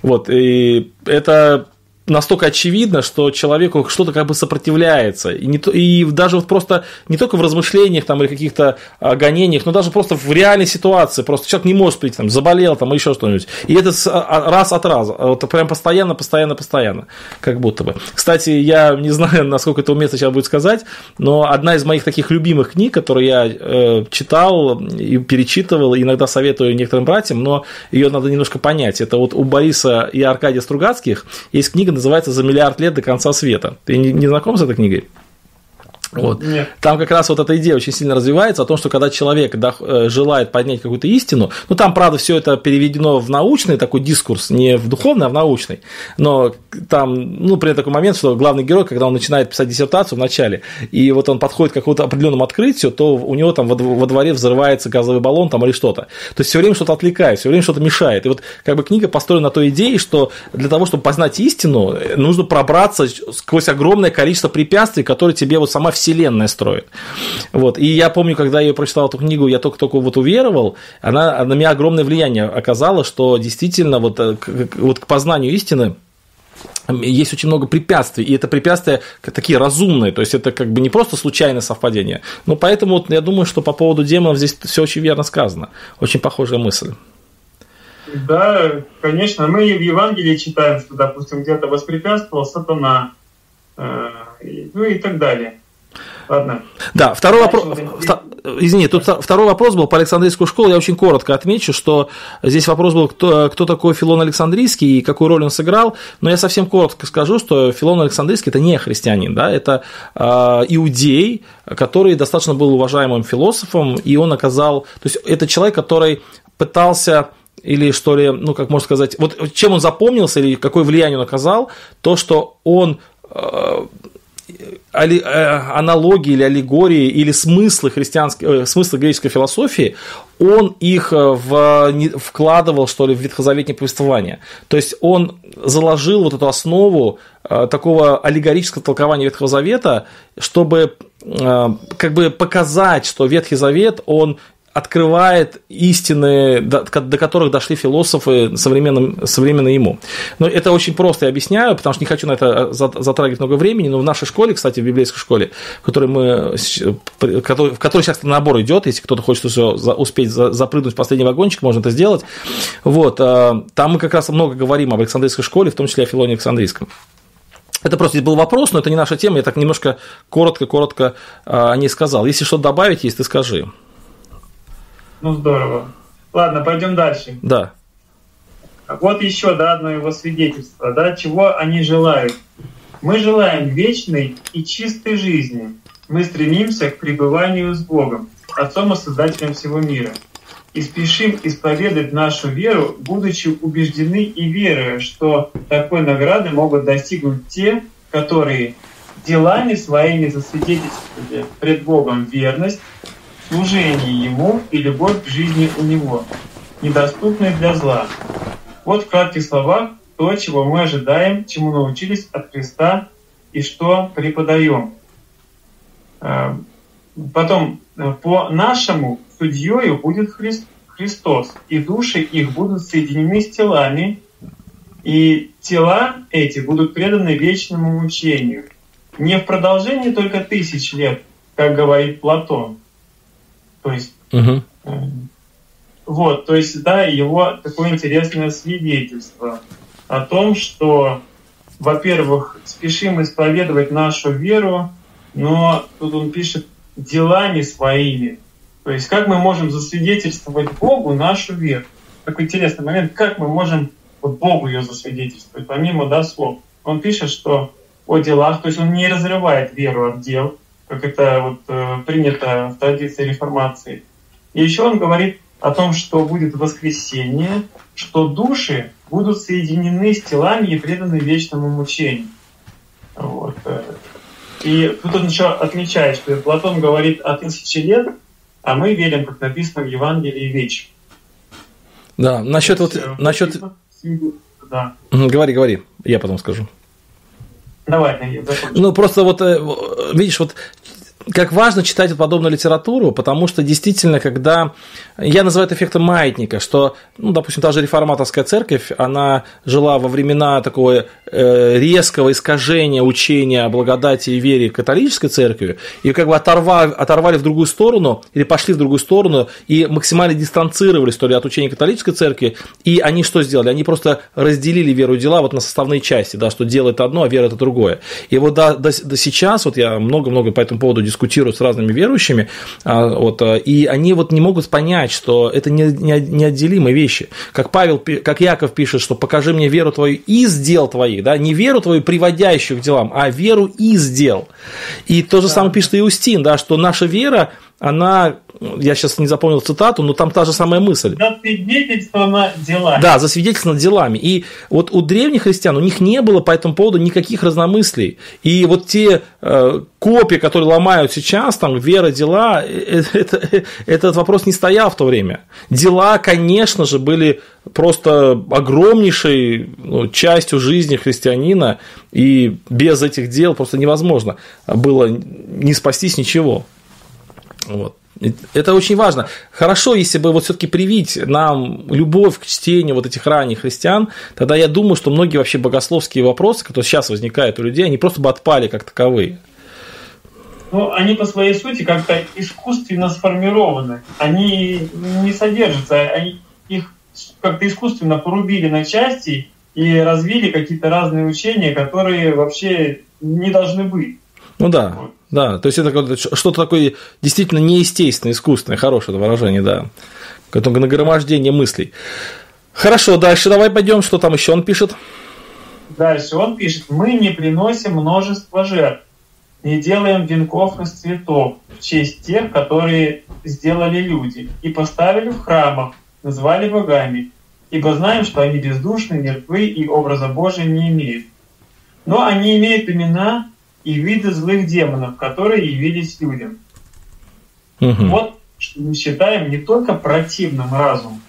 Вот, и это настолько очевидно, что человеку что-то как бы сопротивляется. И, не, и даже вот просто не только в размышлениях там, или каких-то а, гонениях, но даже просто в реальной ситуации. Просто человек не может прийти, там, заболел там, еще что-нибудь. И это с, а, раз от раза. Вот прям постоянно, постоянно, постоянно. Как будто бы. Кстати, я не знаю, насколько это уместно сейчас будет сказать, но одна из моих таких любимых книг, которые я э, читал и перечитывал, иногда советую некоторым братьям, но ее надо немножко понять. Это вот у Бориса и Аркадия Стругацких есть книга называется «За миллиард лет до конца света». Ты не, не знаком с этой книгой? Вот. Нет. Там как раз вот эта идея очень сильно развивается о том, что когда человек да, э, желает поднять какую-то истину, ну там, правда, все это переведено в научный такой дискурс, не в духовный, а в научный. Но там, ну, при такой момент, что главный герой, когда он начинает писать диссертацию в начале, и вот он подходит к какому-то определенному открытию, то у него там во дворе взрывается газовый баллон там или что-то. То есть все время что-то отвлекает, все время что-то мешает. И вот как бы книга построена на той идее, что для того, чтобы познать истину, нужно пробраться сквозь огромное количество препятствий, которые тебе вот сама вселенная строит. Вот. И я помню, когда я прочитал эту книгу, я только-только вот уверовал, она на меня огромное влияние оказала, что действительно вот, э, вот к познанию истины есть очень много препятствий, и это препятствия такие разумные, то есть это как бы не просто случайное совпадение. Но поэтому вот я думаю, что по поводу демонов здесь все очень верно сказано. Очень похожая мысль. Да, конечно. Мы в Евангелии читаем, что, допустим, где-то воспрепятствовал сатана, э, ну и так далее. Ладно. Да, второй вопрос. Извини, тут второй вопрос был по Александрийскую школу. Я очень коротко отмечу, что здесь вопрос был, кто, кто такой Филон Александрийский и какую роль он сыграл. Но я совсем коротко скажу, что Филон Александрийский это не христианин, да, это э, иудей, который достаточно был уважаемым философом, и он оказал. То есть это человек, который пытался или что ли, ну, как можно сказать, вот чем он запомнился или какое влияние он оказал, то, что он э, Э, аналогии или аллегории или смыслы христианской, э, смыслы греческой философии, он их э, в, вкладывал, что ли, в ветхозаветное повествование. То есть он заложил вот эту основу такого аллегорического толкования Ветхого Завета, чтобы как бы показать, что Ветхий Завет, он открывает истины, до, до которых дошли философы современным, современно ему. Но это очень просто я объясняю, потому что не хочу на это затрагивать много времени, но в нашей школе, кстати, в библейской школе, в которой, мы, в которой сейчас набор идет, если кто-то хочет все успеть запрыгнуть в последний вагончик, можно это сделать. Вот, э, там мы как раз много говорим об Александрийской школе, в том числе о Филоне Александрийском. Это просто был вопрос, но это не наша тема, я так немножко коротко-коротко э, о ней сказал. Если что-то добавить, есть, ты скажи. Ну здорово. Ладно, пойдем дальше. Да. Вот еще, да, одно его свидетельство, да, чего они желают. Мы желаем вечной и чистой жизни. Мы стремимся к пребыванию с Богом, Отцом и Создателем всего мира. И спешим исповедать нашу веру, будучи убеждены и веруя, что такой награды могут достигнуть те, которые делами своими засвидетельствовали пред Богом верность, служение Ему и любовь к жизни у Него, недоступной для зла. Вот в кратких словах то, чего мы ожидаем, чему научились от Христа и что преподаем. Э, потом, э, по нашему судьею будет Христос, и души их будут соединены с телами, и тела эти будут преданы вечному мучению. Не в продолжении только тысяч лет, как говорит Платон. То есть, угу. вот, то есть, да, его такое интересное свидетельство о том, что, во-первых, спешим исповедовать нашу веру, но тут он пишет делами своими. То есть, как мы можем засвидетельствовать Богу нашу веру? Такой интересный момент, как мы можем вот Богу ее засвидетельствовать, помимо да, слов. Он пишет, что о делах, то есть он не разрывает веру от дел, как это вот, э, принято в традиции реформации. И еще он говорит о том, что будет воскресенье, что души будут соединены с телами и преданы вечному мучению. Вот. Э. И тут он еще отмечает, что Платон говорит о тысяче лет, а мы верим, как написано в Евангелии, вечно. Да, насчет вот, насчет, да. Говори, говори, я потом скажу. Давай, Ну, просто вот, э, видишь, вот как важно читать подобную литературу, потому что действительно, когда я называю это эффектом маятника, что, ну, допустим, та же реформаторская церковь, она жила во времена такого э, резкого искажения учения о благодати и вере католической церкви, и как бы оторвали, оторвали в другую сторону, или пошли в другую сторону, и максимально дистанцировались, то ли, от учения католической церкви, и они что сделали? Они просто разделили веру и дела вот на составные части, да, что дело это одно, а вера это другое. И вот до, до, до сейчас, вот я много-много по этому поводу дискутируют с разными верующими, а, вот, а, и они вот не могут понять, что это не, не, неотделимые вещи. Как Павел, как Яков пишет, что покажи мне веру твою из дел твоих, да, не веру твою, приводящую к делам, а веру из дел. И то же да. самое пишет Иустин, да, что наша вера, она, я сейчас не запомнил цитату, но там та же самая мысль. За свидетельство на делами. Да, за свидетельство над делами. И вот у древних христиан, у них не было по этому поводу никаких разномыслий. И вот те э, копии, которые ломают сейчас, там, вера, дела, э, э, это, это, этот вопрос не стоял в то время. Дела, конечно же, были просто огромнейшей ну, частью жизни христианина, и без этих дел просто невозможно было не спастись ничего. Вот. Это очень важно. Хорошо, если бы вот все-таки привить нам любовь к чтению вот этих ранних христиан, тогда я думаю, что многие вообще богословские вопросы, которые сейчас возникают у людей, они просто бы отпали как таковые. Ну, они по своей сути как-то искусственно сформированы. Они не содержатся, они, их как-то искусственно порубили на части и развили какие-то разные учения, которые вообще не должны быть. Ну да. Вот. Да, то есть это что-то такое действительно неестественное, искусственное, хорошее выражение, да. Это нагромождение мыслей. Хорошо, дальше давай пойдем, что там еще он пишет. Дальше он пишет, мы не приносим множество жертв, не делаем венков из цветов в честь тех, которые сделали люди, и поставили в храмах, назвали богами, ибо знаем, что они бездушны, мертвы и образа Божия не имеют. Но они имеют имена и виды злых демонов, которые явились людям. Угу. Вот что мы считаем не только противным разумом,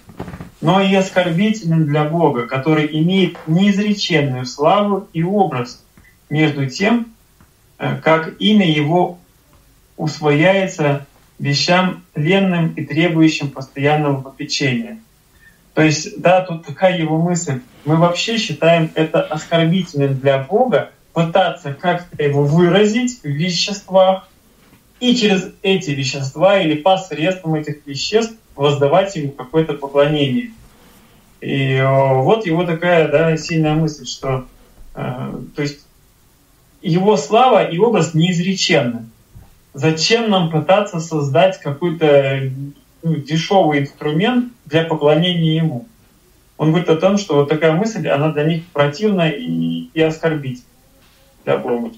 но и оскорбительным для Бога, который имеет неизреченную славу и образ между тем, э, как имя Его усвояется вещам ленным и требующим постоянного попечения. То есть, да, тут такая его мысль. Мы вообще считаем это оскорбительным для Бога, пытаться как-то его выразить в веществах, и через эти вещества или посредством этих веществ воздавать ему какое-то поклонение. И э, вот его такая да, сильная мысль, что э, то есть его слава и образ неизреченны. Зачем нам пытаться создать какой-то ну, дешевый инструмент для поклонения ему? Он говорит о том, что вот такая мысль, она для них противна и, и оскорбительна для Бога.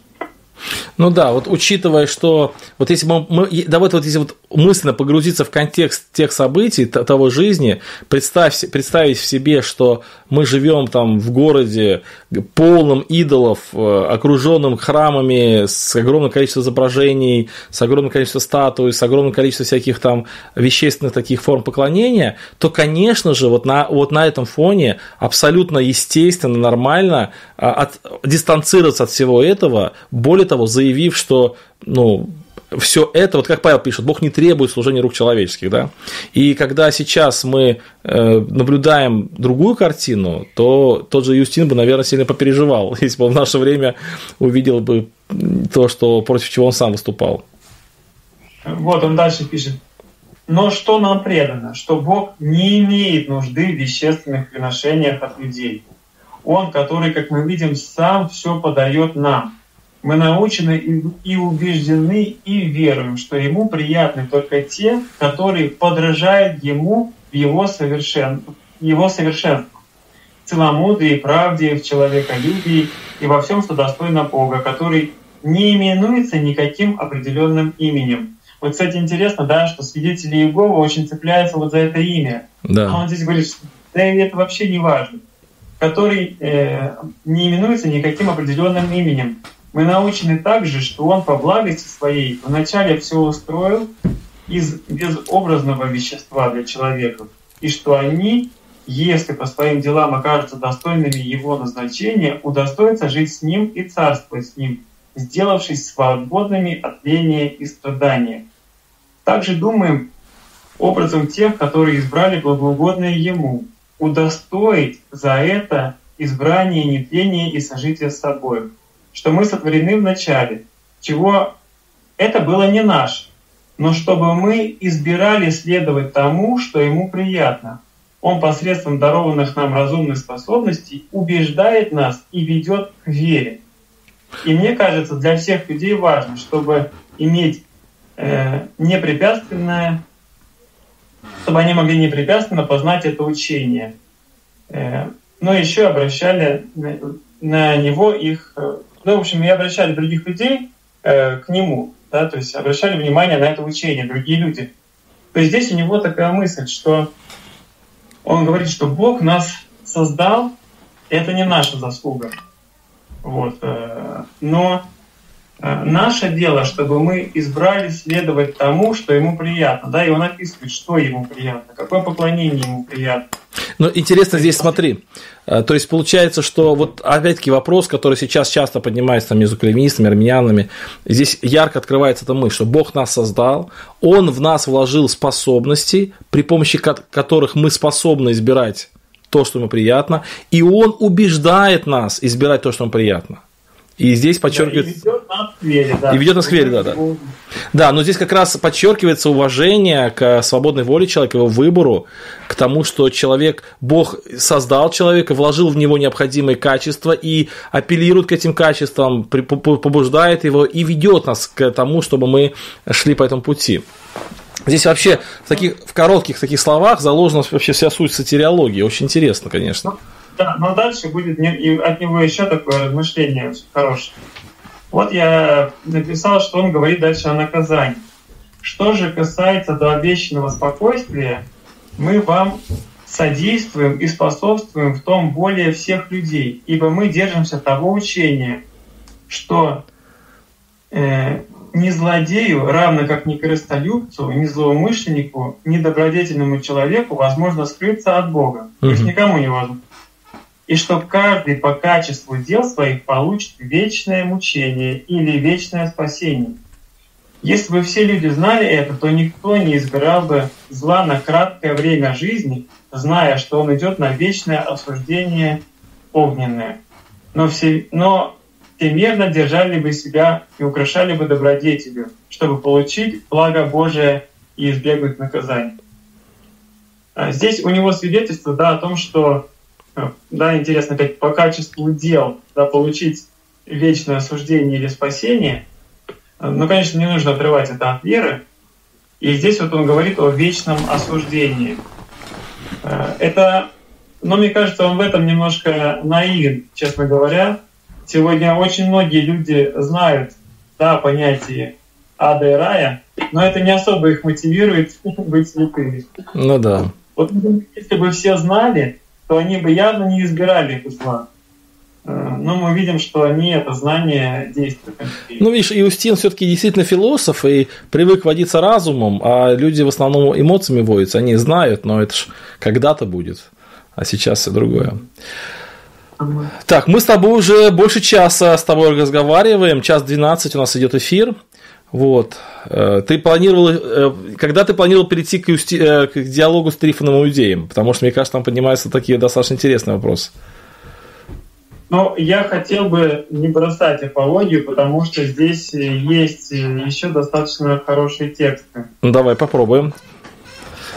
Ну да, вот учитывая, что вот если мы, мы давай вот если вот мысленно погрузиться в контекст тех событий, того жизни, представь, представить в себе, что мы живем там в городе полным идолов, э, окруженным храмами с огромным количеством изображений, с огромным количеством статуй, с огромным количеством всяких там вещественных таких форм поклонения, то, конечно же, вот на, вот на этом фоне абсолютно естественно, нормально а, от, дистанцироваться от всего этого, более того, заявив, что ну, все это, вот как Павел пишет, Бог не требует служения рук человеческих, да. И когда сейчас мы э, наблюдаем другую картину, то тот же Юстин бы, наверное, сильно попереживал, если бы в наше время увидел бы то, что против чего он сам выступал. Вот он дальше пишет. Но что нам предано? Что Бог не имеет нужды в вещественных приношениях от людей. Он, который, как мы видим, сам все подает нам. Мы научены и убеждены и веруем, что Ему приятны только те, которые подражают Ему в Его, совершен... его совершенству, целомудрии, правде, в человеколюбии и во всем, что достойно Бога, который не именуется никаким определенным именем. Вот, кстати, интересно, да, что свидетели Иеговы очень цепляются вот за это имя. Да. А он здесь говорит, что да это вообще не важно. Который э, не именуется никаким определенным именем. Мы научены также, что он по благости своей вначале все устроил из безобразного вещества для человека, и что они, если по своим делам окажутся достойными его назначения, удостоятся жить с ним и царствовать с ним, сделавшись свободными от ления и страдания. Также думаем образом тех, которые избрали благоугодное Ему, удостоить за это избрание нетления и сожития с собой что мы сотворены в начале, чего это было не наше, но чтобы мы избирали следовать тому, что ему приятно. Он посредством дарованных нам разумных способностей убеждает нас и ведет к вере. И мне кажется, для всех людей важно, чтобы иметь э, непрепятственное, чтобы они могли непрепятственно познать это учение. Э, но еще обращали на, на него их э, ну, в общем, и обращали других людей э, к нему, да, то есть обращали внимание на это учение другие люди. То есть здесь у него такая мысль, что он говорит, что Бог нас создал, это не наша заслуга. Вот. Э, но наше дело, чтобы мы избрали следовать тому, что ему приятно. Да, и он описывает, что ему приятно, какое поклонение ему приятно. Ну, интересно здесь, смотри, э, то есть получается, что вот опять-таки вопрос, который сейчас часто поднимается там, между кальвинистами, армянами, здесь ярко открывается эта мысль, что Бог нас создал, Он в нас вложил способности, при помощи которых мы способны избирать то, что ему приятно, и Он убеждает нас избирать то, что ему приятно. И здесь подчеркивается... Да, и ведет нас к вере, да. И ведет нас к вере, да, да. Да, но здесь как раз подчеркивается уважение к свободной воле человека, его выбору, к тому, что человек, Бог создал человека, вложил в него необходимые качества и апеллирует к этим качествам, побуждает его и ведет нас к тому, чтобы мы шли по этому пути. Здесь вообще в, таких, в коротких таких словах заложена вообще вся суть сатириологии. Очень интересно, конечно. Да, но дальше будет и от него еще такое размышление очень хорошее. Вот я написал, что он говорит дальше о наказании. Что же касается до обещанного спокойствия, мы вам содействуем и способствуем в том более всех людей, ибо мы держимся того учения, что э, ни злодею, равно как ни корыстолюбцу, ни злоумышленнику, ни добродетельному человеку возможно скрыться от Бога. То есть никому не возможно и что каждый по качеству дел своих получит вечное мучение или вечное спасение. Если бы все люди знали это, то никто не избирал бы зла на краткое время жизни, зная, что он идет на вечное осуждение огненное. Но все, но все мирно держали бы себя и украшали бы добродетелью, чтобы получить благо Божие и избегнуть наказания. А здесь у него свидетельство да, о том, что да, интересно, как по качеству дел да, получить вечное осуждение или спасение, ну, конечно, не нужно отрывать это от веры. И здесь вот он говорит о вечном осуждении. Э, это, но мне кажется, он в этом немножко наивен, честно говоря. Сегодня очень многие люди знают да, понятие ада и рая, но это не особо их мотивирует быть святыми. Ну да. Вот если бы все знали, то они бы явно не избирали зла. Э, но мы видим, что они это знание действуют. Ну, видишь, Иустин все-таки действительно философ и привык водиться разумом, а люди в основном эмоциями водятся. Они знают, но это ж когда-то будет, а сейчас все другое. Так, мы с тобой уже больше часа с тобой разговариваем, час 12 у нас идет эфир. Вот. Э, ты планировал, э, когда ты планировал перейти к, юсти, к диалогу с Трифоном Иудеем? Потому что, мне кажется, там поднимаются такие достаточно интересные вопросы. Но я хотел бы не бросать апологию, потому что здесь есть еще достаточно хорошие тексты. Ну, давай попробуем.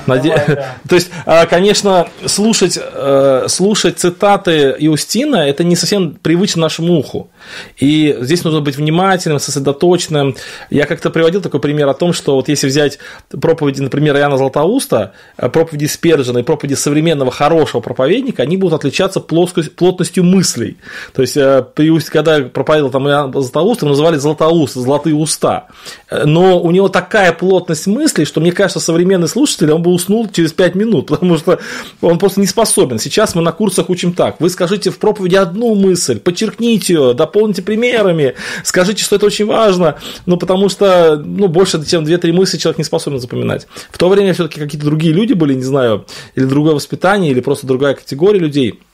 Наде... То есть, а, конечно, слушать, э, слушать цитаты Иустина – это не совсем привычно нашему уху. И здесь нужно быть внимательным, сосредоточенным. Я как-то приводил такой пример о том, что вот если взять проповеди, например, Иоанна Златоуста, э, проповеди Спержина и проповеди современного хорошего проповедника, они будут отличаться плотностью мыслей. То есть, э, когда проповедовал там Иоанн Златоуст, его называли Златоуст, золотые уста. Но у него такая плотность мыслей, что, мне кажется, современный слушатель, он бы уснул через 5 минут, потому что он просто не способен. Сейчас мы на курсах учим так. Вы скажите в проповеди одну мысль, подчеркните ее, дополните примерами, скажите, что это очень важно, ну, потому что ну, больше, чем 2-3 мысли человек не способен запоминать. В то время все-таки какие-то другие люди были, не знаю, или другое воспитание, или просто другая категория людей –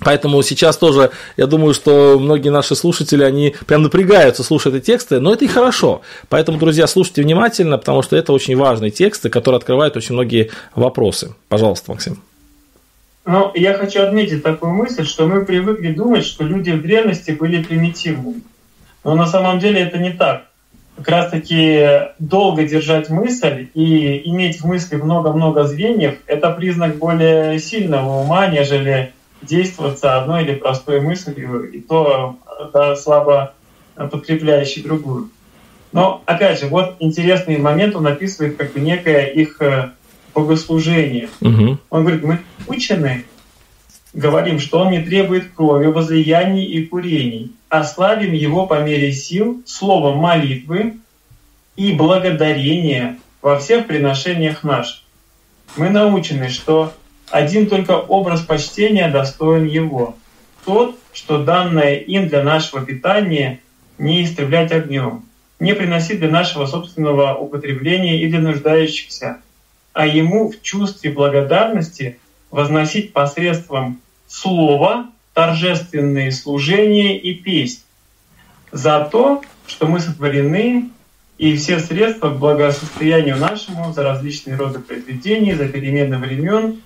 Поэтому сейчас тоже, я думаю, что многие наши слушатели, они прям напрягаются, слушая эти тексты, но это и хорошо. Поэтому, друзья, слушайте внимательно, потому что это очень важные тексты, которые открывают очень многие вопросы. Пожалуйста, Максим. Ну, я хочу отметить такую мысль, что мы привыкли думать, что люди в древности были примитивными. Но на самом деле это не так. Как раз таки долго держать мысль и иметь в мысли много-много звеньев – это признак более сильного ума, нежели действоваться одной или простой мыслью, и то да, слабо подкрепляющей другую. Но, опять же, вот интересный момент, он описывает как бы некое их богослужение. Угу. Он говорит, мы учены, говорим, что он не требует крови, возлияний и курений, а славим его по мере сил словом молитвы и благодарения во всех приношениях наших. Мы научены, что один только образ почтения достоин его. Тот, что данное им для нашего питания не истреблять огнем, не приносить для нашего собственного употребления и для нуждающихся, а ему в чувстве благодарности возносить посредством слова торжественные служения и песни за то, что мы сотворены и все средства к благосостоянию нашему за различные роды произведений, за перемены времен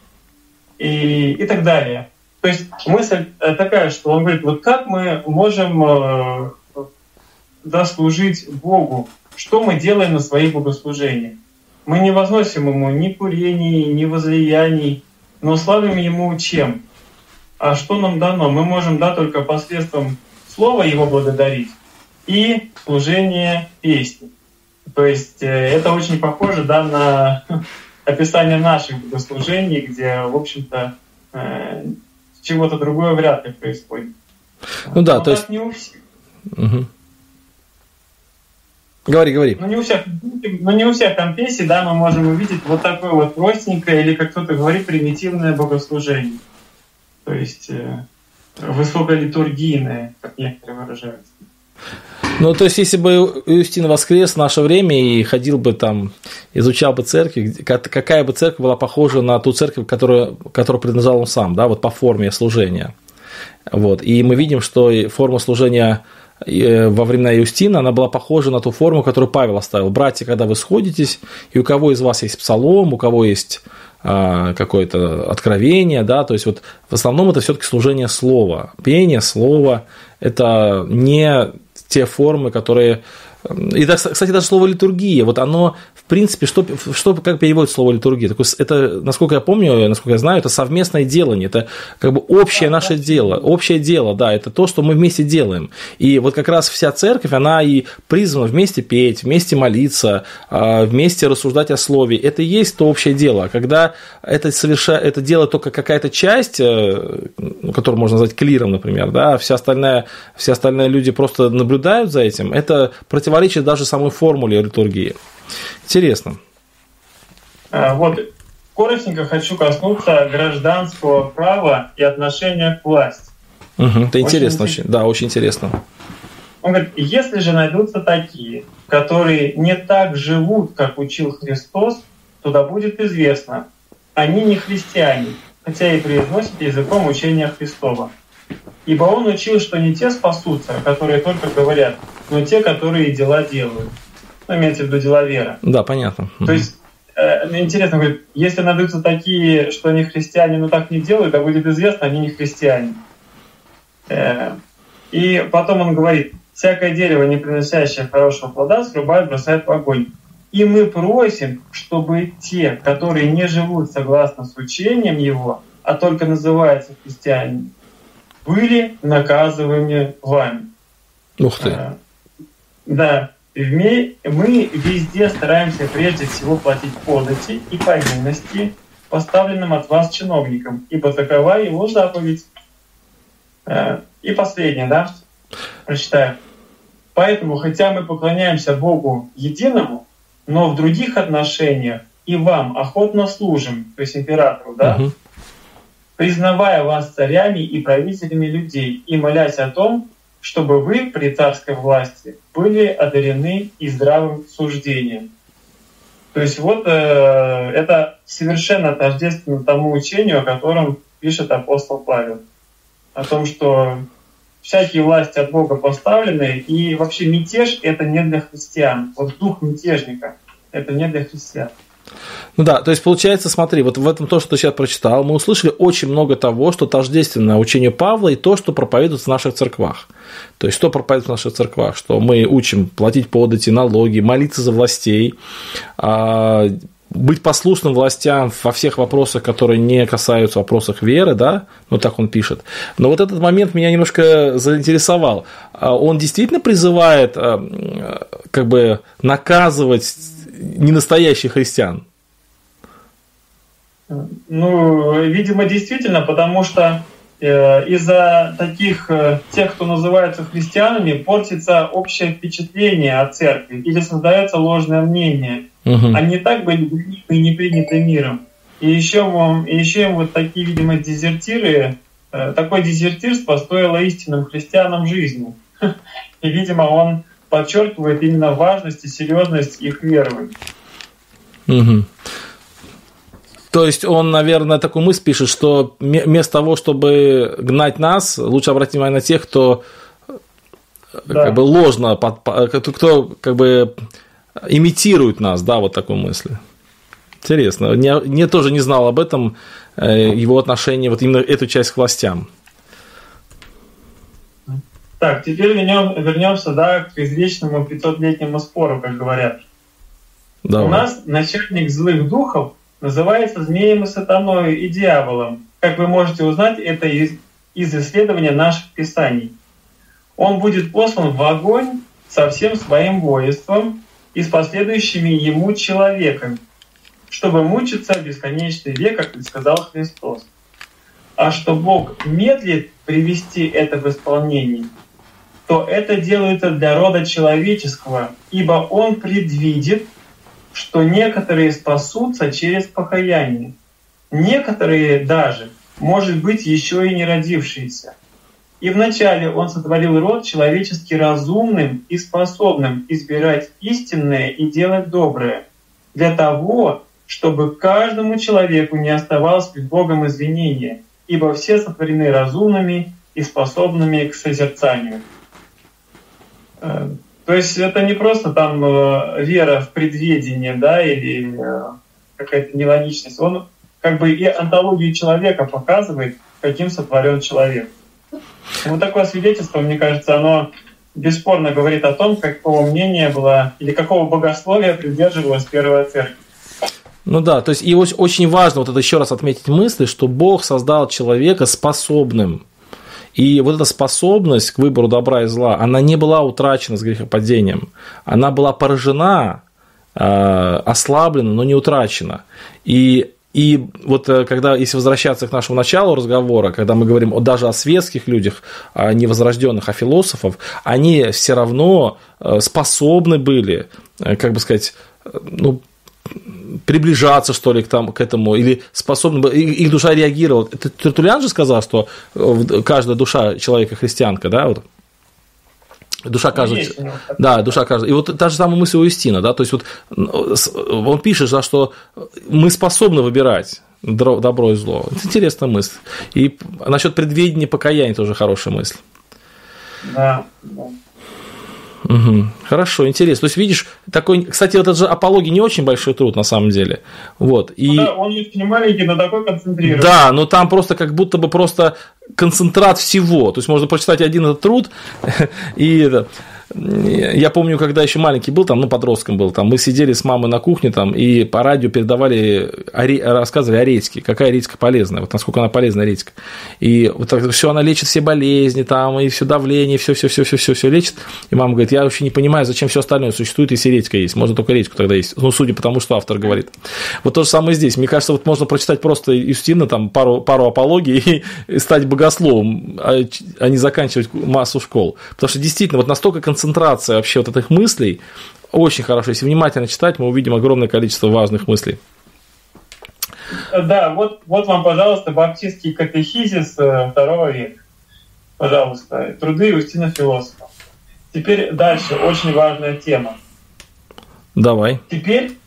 и, и так далее. То есть мысль э, такая, что он говорит, вот как мы можем э, да, служить Богу, что мы делаем на свои богослужения. Мы не возносим Ему ни курений, ни возлияний, но славим Ему чем? А что нам дано? Мы можем да, только посредством слова Его благодарить и служение песни. То есть э, это очень похоже да, на описание наших богослужений, где, в общем-то, э, чего-то другое вряд ли происходит. Ну да, Но то есть... Не у всех. Угу. Говори, говори. Ну не, у всех, ну, не у всех конфессий, да, мы можем увидеть вот такое вот простенькое, или, как кто-то говорит, примитивное богослужение. То есть э, высоколитургийное, как некоторые выражаются. Ну, то есть, если бы Иустин воскрес в наше время и ходил бы там, изучал бы церковь, какая бы церковь была похожа на ту церковь, которую, которую принадлежал он сам, да, вот по форме служения. Вот. И мы видим, что форма служения во времена Иустина, она была похожа на ту форму, которую Павел оставил. Братья, когда вы сходитесь, и у кого из вас есть псалом, у кого есть а, какое-то откровение, да, то есть вот в основном это все-таки служение слова, пение слова, это не те формы, которые И, кстати, даже слово литургия, вот оно, принципе, что, что как переводит слово литургия? Это, насколько я помню, насколько я знаю, это совместное делание, это как бы общее наше дело, общее дело, да, это то, что мы вместе делаем. И вот как раз вся церковь, она и призвана вместе петь, вместе молиться, а, вместе рассуждать о слове. Это и есть то общее дело. Когда это, соверша... это дело только какая-то часть, э, ну, которую можно назвать клиром, например, да, а вся остальная, все остальные люди просто наблюдают за этим, это против противоречит даже самой формуле литургии. Интересно. А, вот коротенько хочу коснуться гражданского права и отношения к власти. Угу, это очень интересно, очень, да, очень интересно. Он говорит, если же найдутся такие, которые не так живут, как учил Христос, то да будет известно, они не христиане, хотя и произносят языком учения Христова. Ибо он учил, что не те спасутся, которые только говорят, но те, которые дела делают. Ну, имеется в виду дела веры. Да, понятно. То есть, э, интересно, говорит, если найдутся такие, что они христиане, но так не делают, а будет известно, они не христиане. Э, и потом он говорит, всякое дерево, не приносящее хорошего плода, срубают, бросают в огонь. И мы просим, чтобы те, которые не живут согласно с учением его, а только называются христиане, были наказываемы вами. Ух ты. А, да. Мы везде стараемся прежде всего платить подати и повинности поставленным от вас чиновникам, ибо такова его заповедь. А, и последнее, да, прочитаю. Поэтому, хотя мы поклоняемся Богу единому, но в других отношениях и вам охотно служим, то есть императору, да, угу признавая вас царями и правителями людей и молясь о том, чтобы вы при царской власти были одарены и здравым суждением. То есть вот э, это совершенно тождественно тому учению, о котором пишет апостол Павел. О том, что всякие власти от Бога поставлены, и вообще мятеж — это не для христиан. Вот дух мятежника — это не для христиан. Ну да, то есть получается, смотри, вот в этом то, что ты сейчас прочитал, мы услышали очень много того, что тождественно учению Павла и то, что проповедуется в наших церквах. То есть, что проповедуется в наших церквах? Что мы учим платить подати, налоги, молиться за властей, а, быть послушным властям во всех вопросах, которые не касаются вопросов веры, да, ну так он пишет. Но вот этот момент меня немножко заинтересовал. А он действительно призывает а, как бы наказывать ненастоящих христиан? Ну, видимо, действительно, потому что э, из-за таких э, тех, кто называется христианами, портится общее впечатление о церкви или создается ложное мнение. Угу. Они так были и не приняты миром. И еще, и еще им вот такие, видимо, дезертиры, э, такое дезертирство стоило истинным христианам жизни. И, видимо, он подчеркивает именно важность и серьезность их верований. Угу. То есть он, наверное, такую мысль пишет, что вместо того, чтобы гнать нас, лучше обратить внимание на тех, кто да. как бы ложно, кто как бы имитирует нас, да, вот такую мысль. Интересно. Я, я тоже не знал об этом, э, его отношение, вот именно эту часть к властям. Так, теперь вернем, вернемся да, к извечному 500-летнему спору, как говорят. Давай. У нас начальник злых духов называется змеем и сатаной и дьяволом. Как вы можете узнать, это из, из исследования наших писаний. Он будет послан в огонь со всем своим воинством и с последующими ему человеками, чтобы мучиться бесконечный век, как сказал Христос. А что Бог медлит привести это в исполнение – то это делается для рода человеческого, ибо он предвидит, что некоторые спасутся через покаяние. Некоторые даже, может быть, еще и не родившиеся. И вначале он сотворил род человеческий разумным и способным избирать истинное и делать доброе, для того, чтобы каждому человеку не оставалось перед Богом извинения, ибо все сотворены разумными и способными к созерцанию. Э, то есть это не просто там э, вера в предведение, да, или э, какая-то нелогичность. Он как бы и антологию человека показывает, каким сотворен человек. Вот такое свидетельство, мне кажется, оно бесспорно говорит о том, какого мнения было или какого богословия придерживалась первая церковь. Ну да, то есть и очень важно вот это еще раз отметить мысли, что Бог создал человека способным. И вот эта способность к выбору добра и зла, она не была утрачена с грехопадением. Она была поражена, э, ослаблена, но не утрачена. И и вот э, когда, если возвращаться к нашему началу разговора, когда мы говорим о, даже о светских людях, а не возрожденных, а философов, они все равно э, способны были, как бы сказать, ну, приближаться, что ли, к, там, к этому, или способны, их душа реагировала. Это Тертулиан же сказал, что э, каждая душа человека христианка, да, вот, Душа каждого. Да, душа каждого. И вот та же самая мысль у Юстина, да, то есть вот он пишет, да, что мы способны выбирать добро и зло. Это интересная мысль. И насчет предвидения покаяния тоже хорошая мысль. Да, да. Угу. Хорошо, интересно. То есть, видишь, такой, кстати, вот это же апология не очень большой труд на самом деле. Вот. И... Ну, да, он не маленький, но такой концентрированный. Да, но там просто как будто бы просто концентрат всего. То есть можно прочитать один этот труд и я помню, когда еще маленький был, там, ну, подростком был, там, мы сидели с мамой на кухне, там, и по радио передавали, рассказывали о редьке, какая редька полезная, вот насколько она полезна, редька. И вот так, все, она лечит все болезни, там, и все давление, все, все, все, все, все, все лечит. И мама говорит, я вообще не понимаю, зачем все остальное существует, если редька есть. Можно только редьку тогда есть. Ну, судя по тому, что автор говорит. Вот то же самое здесь. Мне кажется, вот можно прочитать просто Юстина, там, пару, пару апологий и стать богословом, а, а не заканчивать массу школ. Потому что действительно, вот настолько концентрация концентрация вообще вот этих мыслей очень хорошо. Если внимательно читать, мы увидим огромное количество важных мыслей. Да, вот, вот вам, пожалуйста, баптистский катехизис э, второго века. Пожалуйста, труды Иустина Философа. Теперь дальше, очень важная тема. Давай. Теперь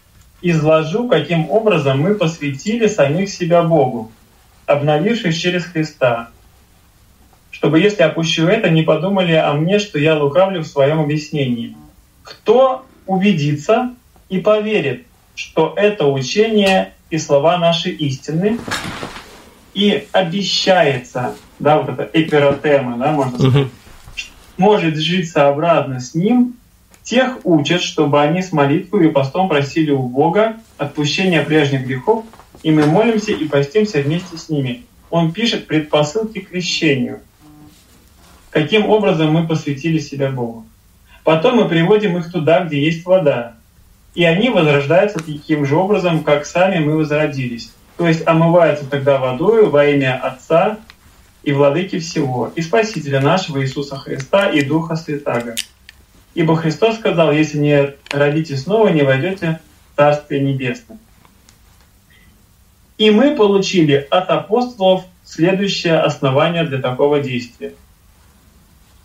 изложу, каким образом мы посвятили самих себя Богу, обновившись через Христа, чтобы, если опущу это, не подумали о мне, что я лукавлю в своем объяснении. Кто убедится и поверит, что это учение и слова наши истины, и обещается, да, вот это эпиротема, да, можно сказать, может жить сообразно с ним, тех учат, чтобы они с молитвой и постом просили у Бога отпущения прежних грехов, и мы молимся и постимся вместе с ними. Он пишет предпосылки к крещению – каким образом мы посвятили себя Богу. Потом мы приводим их туда, где есть вода. И они возрождаются таким же образом, как сами мы возродились. То есть омываются тогда водою во имя Отца и Владыки всего, и Спасителя нашего Иисуса Христа и Духа Святаго. Ибо Христос сказал, если не родите снова, не войдете в Царствие Небесное. И мы получили от апостолов следующее основание для такого действия –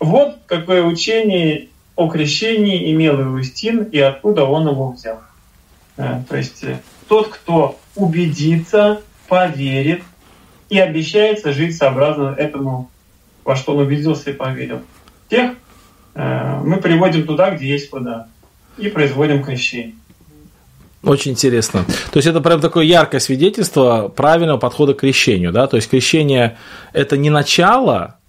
вот какое учение о крещении имел Иустин и откуда он его взял. Э, то есть э, тот, кто убедится, поверит и обещается жить сообразно этому, во что он убедился и поверил. Тех э, мы приводим туда, где есть вода, и производим крещение. Очень интересно. То есть это прям такое яркое свидетельство правильного подхода к крещению, да? То есть крещение это не начало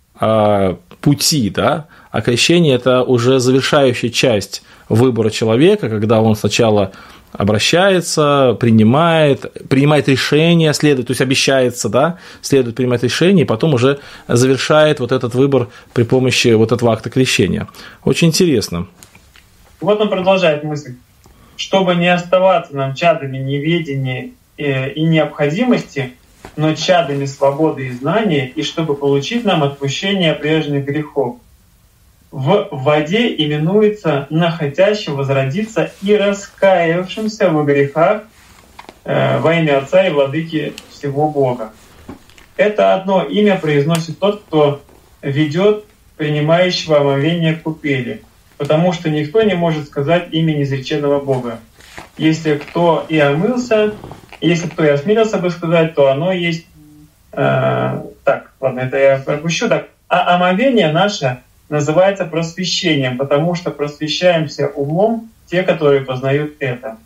пути, да, а крещение – это уже завершающая часть выбора человека, когда он сначала обращается, принимает, принимает решение, следует, то есть обещается, да, следует принимать решение, и потом уже завершает вот этот выбор при помощи вот этого акта крещения. Очень интересно. Вот он продолжает мысль. Чтобы не оставаться нам чадами неведения э, и необходимости, но чадами свободы и знания, и чтобы получить нам отпущение прежних грехов. В воде именуется находящим возродиться и раскаявшимся во грехах э, во имя Отца и Владыки всего Бога. Это одно имя произносит тот, кто ведет принимающего омовение купели, потому что никто не может сказать имя незреченного Бога. Если кто и омылся, если кто и осмелился бы сказать, то оно есть... Э, так, ладно, это я пропущу. Так, а омовение наше называется просвещением, потому что просвещаемся умом те, которые познают это.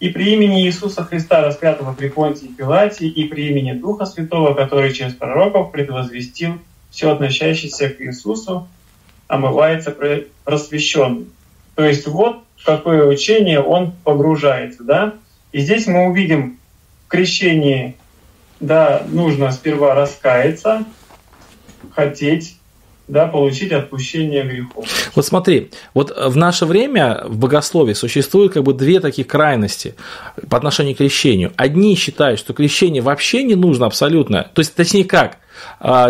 И при имени Иисуса Христа, распятого при Понтии Пилате, и при имени Духа Святого, который через пророков предвозвестил все относящееся к Иисусу, омывается просвещенным. То есть вот в какое учение он погружается, да? И здесь мы увидим в крещении, да, нужно сперва раскаяться, хотеть, да, получить отпущение грехов. Вот смотри, вот в наше время в богословии существует как бы две таких крайности по отношению к крещению. Одни считают, что крещение вообще не нужно абсолютно, то есть точнее как –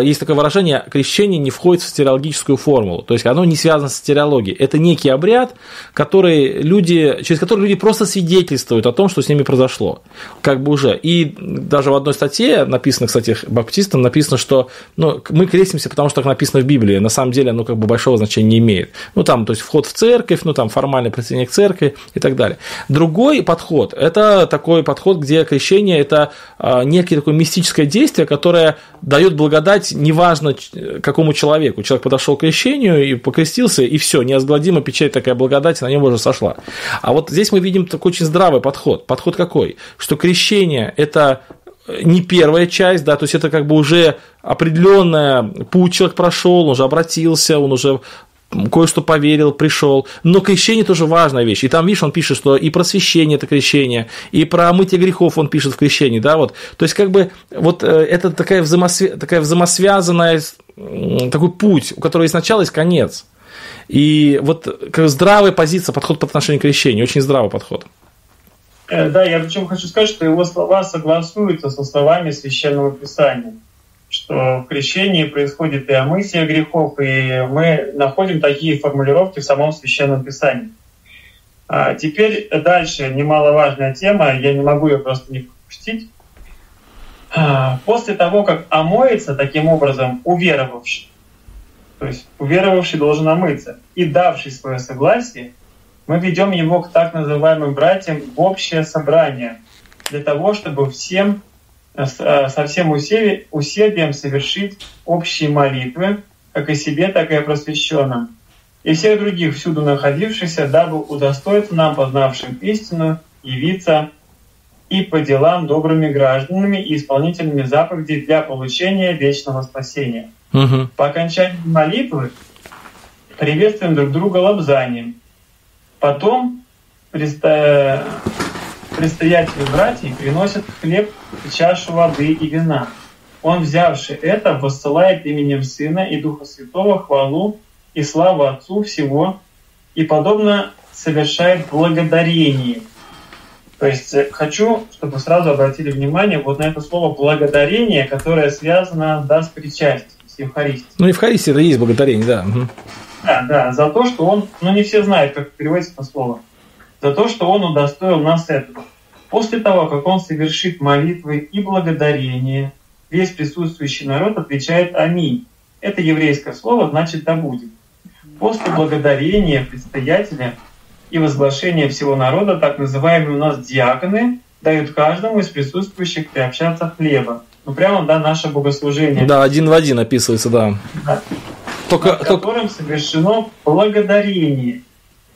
есть такое выражение, крещение не входит в стереологическую формулу, то есть оно не связано с стереологией. Это некий обряд, который люди, через который люди просто свидетельствуют о том, что с ними произошло. Как бы уже. И даже в одной статье, написано, кстати, баптистам, написано, что ну, мы крестимся, потому что так написано в Библии. На самом деле, оно как бы большого значения не имеет. Ну, там, то есть вход в церковь, ну, там, формальное присоединение к церкви и так далее. Другой подход – это такой подход, где крещение – это а, некое такое мистическое действие, которое дает благодать неважно какому человеку. Человек подошел к крещению и покрестился, и все, неозгладимо печать такая благодать на нем уже сошла. А вот здесь мы видим такой очень здравый подход. Подход какой? Что крещение – это не первая часть, да, то есть это как бы уже определенная путь человек прошел, он уже обратился, он уже кое-что поверил, пришел. Но крещение тоже важная вещь. И там, видишь, он пишет, что и просвещение это крещение, и про мытье грехов он пишет в крещении, да, вот. То есть, как бы, вот э, это такая, взаимосвя... такая взаимосвязанная, такой путь, у которого есть начало, есть конец. И вот как здравая позиция, подход по отношению к крещению, очень здравый подход. Э, да, я причем хочу сказать, что его слова согласуются со словами Священного Писания что в крещении происходит и омытие грехов, и мы находим такие формулировки в самом Священном Писании. А теперь дальше немаловажная тема, я не могу ее просто не пропустить. А, после того, как омоется таким образом уверовавший, то есть уверовавший должен омыться, и давший свое согласие, мы ведем его к так называемым братьям в общее собрание, для того, чтобы всем со всем усердием совершить общие молитвы, как и себе, так и о просвещенном, и всех других всюду находившихся, дабы удостоиться нам, познавшим истину, явиться и по делам добрыми гражданами и исполнителями заповедей для получения вечного спасения. Угу. По окончании молитвы приветствуем друг друга лобзанием. Потом предстоятели братьев приносят хлеб чашу воды и вина. Он, взявший это, воссылает именем Сына и Духа Святого хвалу и славу Отцу всего, и подобно совершает благодарение. То есть э, хочу, чтобы сразу обратили внимание вот на это слово благодарение, которое связано да, с причастием, с Евхаристией. Ну, Евхаристия это и есть благодарение, да. Да, да, за то, что он, ну не все знают, как переводится это слово за то, что Он удостоил нас этого. После того, как Он совершит молитвы и благодарение, весь присутствующий народ отвечает «Аминь». Это еврейское слово значит «да будет». После благодарения предстоятеля и возглашения всего народа, так называемые у нас диаконы, дают каждому из присутствующих приобщаться хлеба. Ну, прямо, да, наше богослужение. Да, один в один описывается, да. да. Только, над которым только... совершено благодарение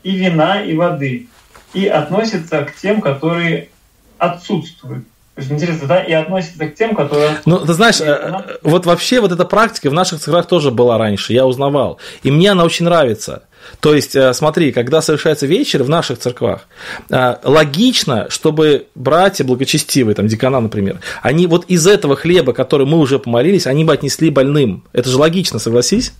и вина, и воды и относится к тем, которые отсутствуют. То есть интересно, да, и относится к тем, которые... Ну, ты знаешь, э, вот вообще вот эта практика в наших церквах тоже была раньше, я узнавал. И мне она очень нравится. То есть, э, смотри, когда совершается вечер в наших церквах, э, логично, чтобы братья благочестивые, там, декана, например, они вот из этого хлеба, который мы уже помолились, они бы отнесли больным. Это же логично, согласись?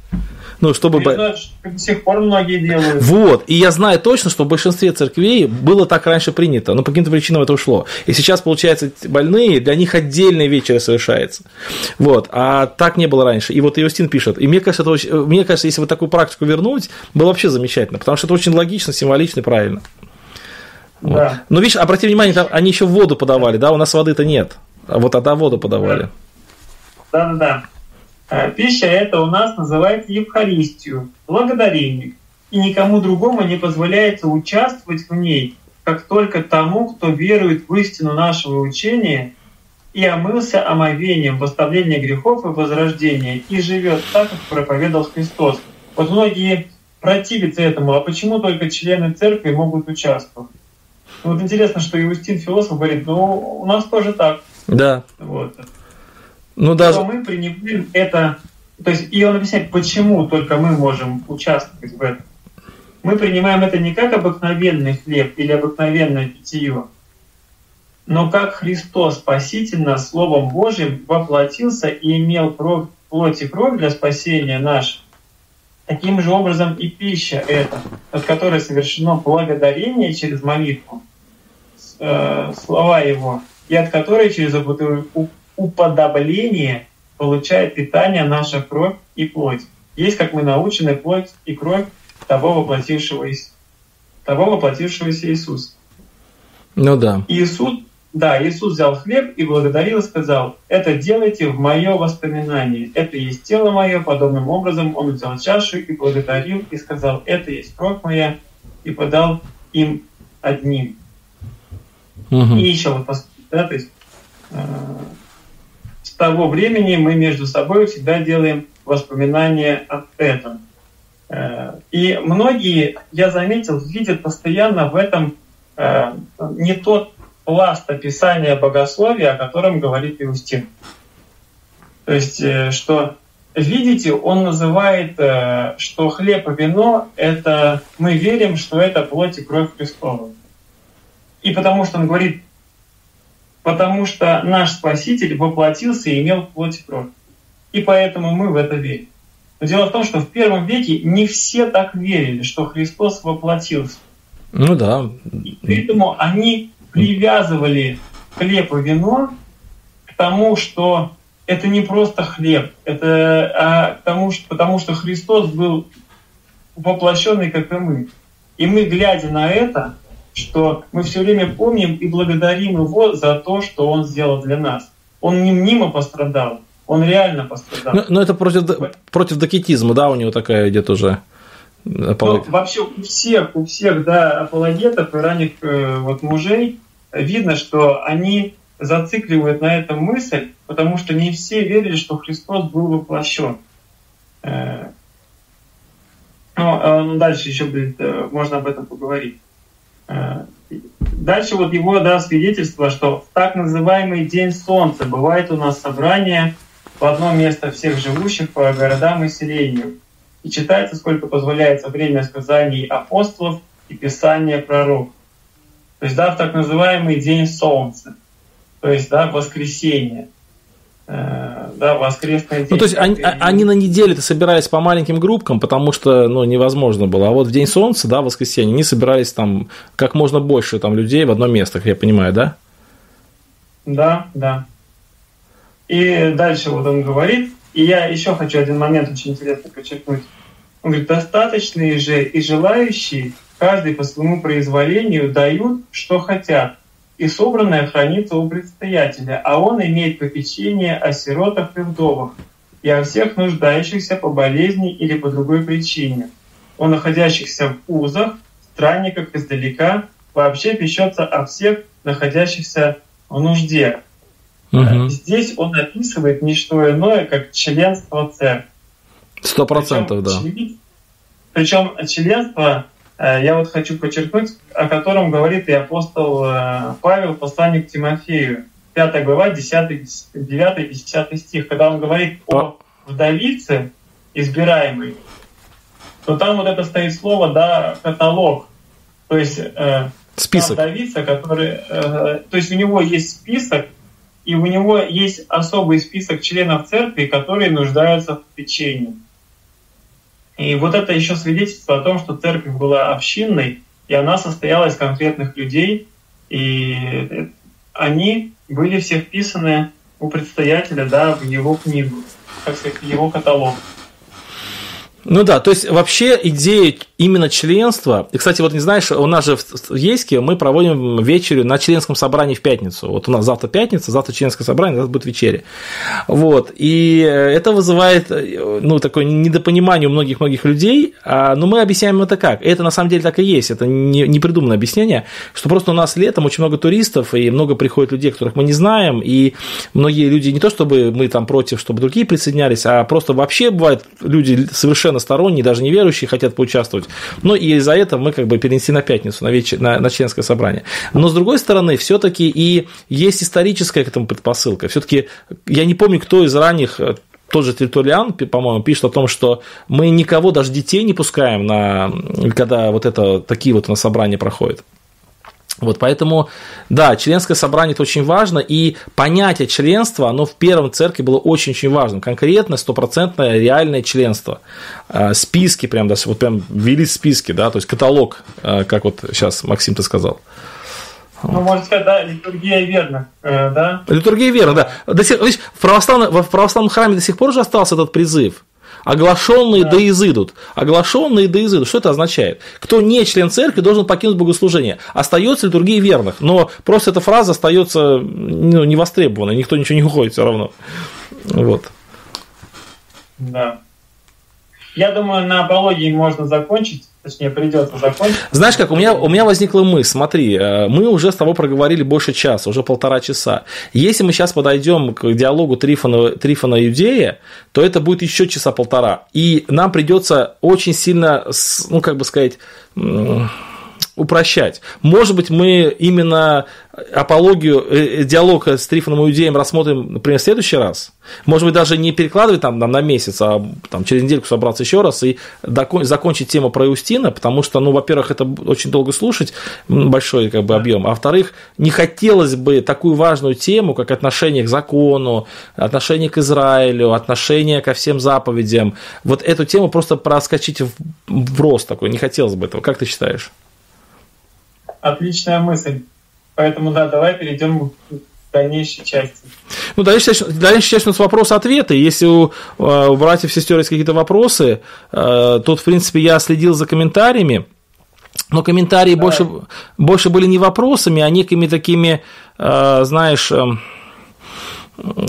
Ну, чтобы... Это до сих пор многие делают. Вот. И я знаю точно, что в большинстве церквей было так раньше принято, но по каким-то причинам это ушло. И сейчас, получается, больные, для них отдельный вечер совершается. Вот. А так не было раньше. И вот Иостин пишет. И мне кажется, это очень... мне кажется, если вот такую практику вернуть, было вообще замечательно, потому что это очень логично, символично и правильно. Вот. Да. Но видишь, обрати внимание, там они еще воду подавали, да, у нас воды-то нет. А вот тогда воду подавали. Да, да, да. Э, пища это у нас называется Евхаристию, благодарение. И никому другому не позволяется участвовать в ней, как только тому, кто верует в истину нашего учения и омылся омовением, восставления грехов и возрождения, и живет так, как проповедовал Христос. Вот многие противятся этому, а почему только члены церкви могут участвовать? Вот интересно, что Иустин философ говорит, ну, у нас тоже так. Да. Вот. Ну, даже... мы пренебрежим это То есть, и он объясняет, почему только мы можем участвовать в этом. Мы принимаем это не как обыкновенный хлеб или обыкновенное питье, но как Христос спасительно Словом Божьим воплотился и имел кровь, плоть и кровь для спасения нашего, таким же образом и пища эта, от которой совершено благодарение через молитву, э, слова Его, и от которой через уподобление получает питание наша кровь и плоть. Есть, как мы научены, плоть и кровь того воплотившегося, того воплотившегося Иисуса. Ну да. Иисус, да, Иисус взял хлеб и благодарил и сказал, это делайте в мое воспоминание. Это есть тело мое. Подобным образом он взял чашу и благодарил и сказал, это есть кровь моя, и подал им одним. Угу. И еще вот, да, то есть э, с того времени мы между собой всегда делаем воспоминания об этом. Э, и многие, я заметил, видят постоянно в этом э, не тот пласт описания богословия, о котором говорит Иустин. То есть, э, что видите, он называет, что хлеб и вино — это мы верим, что это плоть и кровь Христова. И потому что он говорит, потому что наш Спаситель воплотился и имел плоть и кровь. И поэтому мы в это верим. Но дело в том, что в первом веке не все так верили, что Христос воплотился. Ну да. И поэтому они привязывали хлеб и вино к тому, что это не просто хлеб, это а к тому, что, потому что Христос был воплощенный, как и мы. И мы, глядя на это, что мы все время помним и благодарим Его за то, что Он сделал для нас. Он не мимо пострадал, он реально пострадал. Но, ну, но это против, против докетизма, да, у него такая идет уже. Ну, вообще у всех, у всех, да, апологетов и ранних э, вот мужей видно, что они зацикливают на этом мысль, потому что не все верили, что Христос был воплощен. Э, ну, э, дальше еще будет, э, можно об этом поговорить. Э, дальше вот его да, свидетельство, что в так называемый День Солнца бывает у нас собрание в одно место всех живущих по городам и селениям. И читается, сколько позволяется время сказаний апостолов и писания пророков. То есть, да, в так называемый День Солнца, то есть, да, воскресенье, да, воскресный день. Ну, то есть они, они на неделе-то собирались по маленьким группкам, потому что, ну, невозможно было. А вот в День Солнца, да, в воскресенье, они собирались там как можно больше там людей в одно место, как я понимаю, да? Да, да. И дальше вот он говорит, и я еще хочу один момент очень интересно подчеркнуть. Он говорит, достаточные же и желающие, каждый по своему произволению, дают, что хотят, и собранное хранится у предстоятеля, а он имеет попечение о сиротах и вдовах, и о всех нуждающихся по болезни или по другой причине, о находящихся в узах, странниках издалека, вообще печется о всех находящихся в нужде. Угу. Здесь он описывает не что иное, как членство церкви. Сто процентов, да. Причем членство, я вот хочу подчеркнуть, о котором говорит и апостол э, Павел, посланник Тимофею, 5 глава, 10, 9, 10 стих, когда он говорит о вдовице избираемой, то там вот это стоит слово, да, каталог. То есть э, список. вдовица, который, то есть у него есть список, и у него есть особый список членов церкви, которые нуждаются в печенье. И вот это еще свидетельство о том, что церковь была общинной, и она состояла из конкретных людей, и они были все вписаны у предстоятеля да, в его книгу, так сказать, в его каталог. Ну да, то есть вообще идея именно членства. И, кстати, вот не знаешь, у нас же в Ейске мы проводим вечерю на членском собрании в пятницу. Вот у нас завтра пятница, завтра членское собрание, завтра будет вечеря. Вот. И это вызывает ну, такое недопонимание у многих-многих людей. А, но мы объясняем это как. Это на самом деле так и есть. Это не, не придуманное объяснение, что просто у нас летом очень много туристов, и много приходит людей, которых мы не знаем. И многие люди не то, чтобы мы там против, чтобы другие присоединялись, а просто вообще бывают люди совершенно сторонние, даже неверующие, хотят поучаствовать. Ну и из-за этого мы как бы перенесли на пятницу, на, вечер, на, на членское собрание. Но с другой стороны, все-таки и есть историческая к этому предпосылка. Все-таки я не помню, кто из ранних тот же Тертулиан, по-моему, пишет о том, что мы никого, даже детей не пускаем, на, когда вот это, такие вот на собрания проходят. Вот поэтому, да, членское собрание это очень важно, и понятие членства, оно в первом церкви было очень-очень важным. Конкретное, стопроцентное, реальное членство. А, списки прям, да, вот прям ввели списки, да, то есть каталог, а, как вот сейчас Максим ты сказал. Ну, можно сказать, да, литургия верно, э, да? Литургия верно, да. До сих, видишь, в, православном, в православном храме до сих пор же остался этот призыв. Оглашенные да. да изыдут. Оглашенные да изыдут. Что это означает? Кто не член церкви, должен покинуть богослужение. Остается литургия верных. Но просто эта фраза остается ну, невостребованной. Никто ничего не уходит все равно. Вот. Да. Я думаю, на апологии можно закончить. Точнее, придется закончить. Знаешь как, у меня, у меня возникла мысль, смотри, э, мы уже с тобой проговорили больше часа, уже полтора часа. Если мы сейчас подойдем к диалогу Трифона, Трифона Иудея, то это будет еще часа полтора. И нам придется очень сильно, ну, как бы сказать, упрощать. Может быть, мы именно апологию, э, э, диалог с Трифоном Иудеем рассмотрим, например, в следующий раз. Может быть, даже не перекладывать там, там на месяц, а там, через недельку собраться еще раз и закончить тему про Иустина, потому что, ну, во-первых, это очень долго слушать, большой как бы объем, а во-вторых, не хотелось бы такую важную тему, как отношение к закону, отношение к Израилю, отношение ко всем заповедям, вот эту тему просто проскочить в, в рост такой, не хотелось бы этого. Как ты считаешь? Отличная мысль. Поэтому, да, давай перейдем к дальнейшей части. Ну, дальнейшая часть, дальнейшая часть у нас вопрос-ответы. Если у, э, у братьев и сестер есть какие-то вопросы, э, тут, в принципе, я следил за комментариями, но комментарии больше, больше были не вопросами, а некими такими, э, знаешь,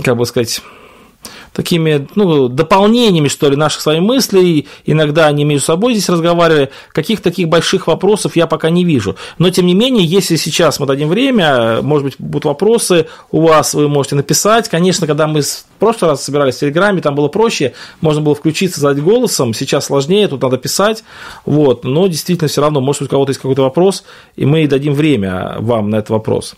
как бы сказать, такими ну, дополнениями, что ли, наших своих мыслей. Иногда они между собой здесь разговаривали. Каких таких больших вопросов я пока не вижу. Но, тем не менее, если сейчас мы дадим время, может быть, будут вопросы у вас, вы можете написать. Конечно, когда мы в прошлый раз собирались в Телеграме, там было проще, можно было включиться, задать голосом. Сейчас сложнее, тут надо писать. Вот. Но действительно, все равно, может быть, у кого-то есть какой-то вопрос, и мы дадим время вам на этот вопрос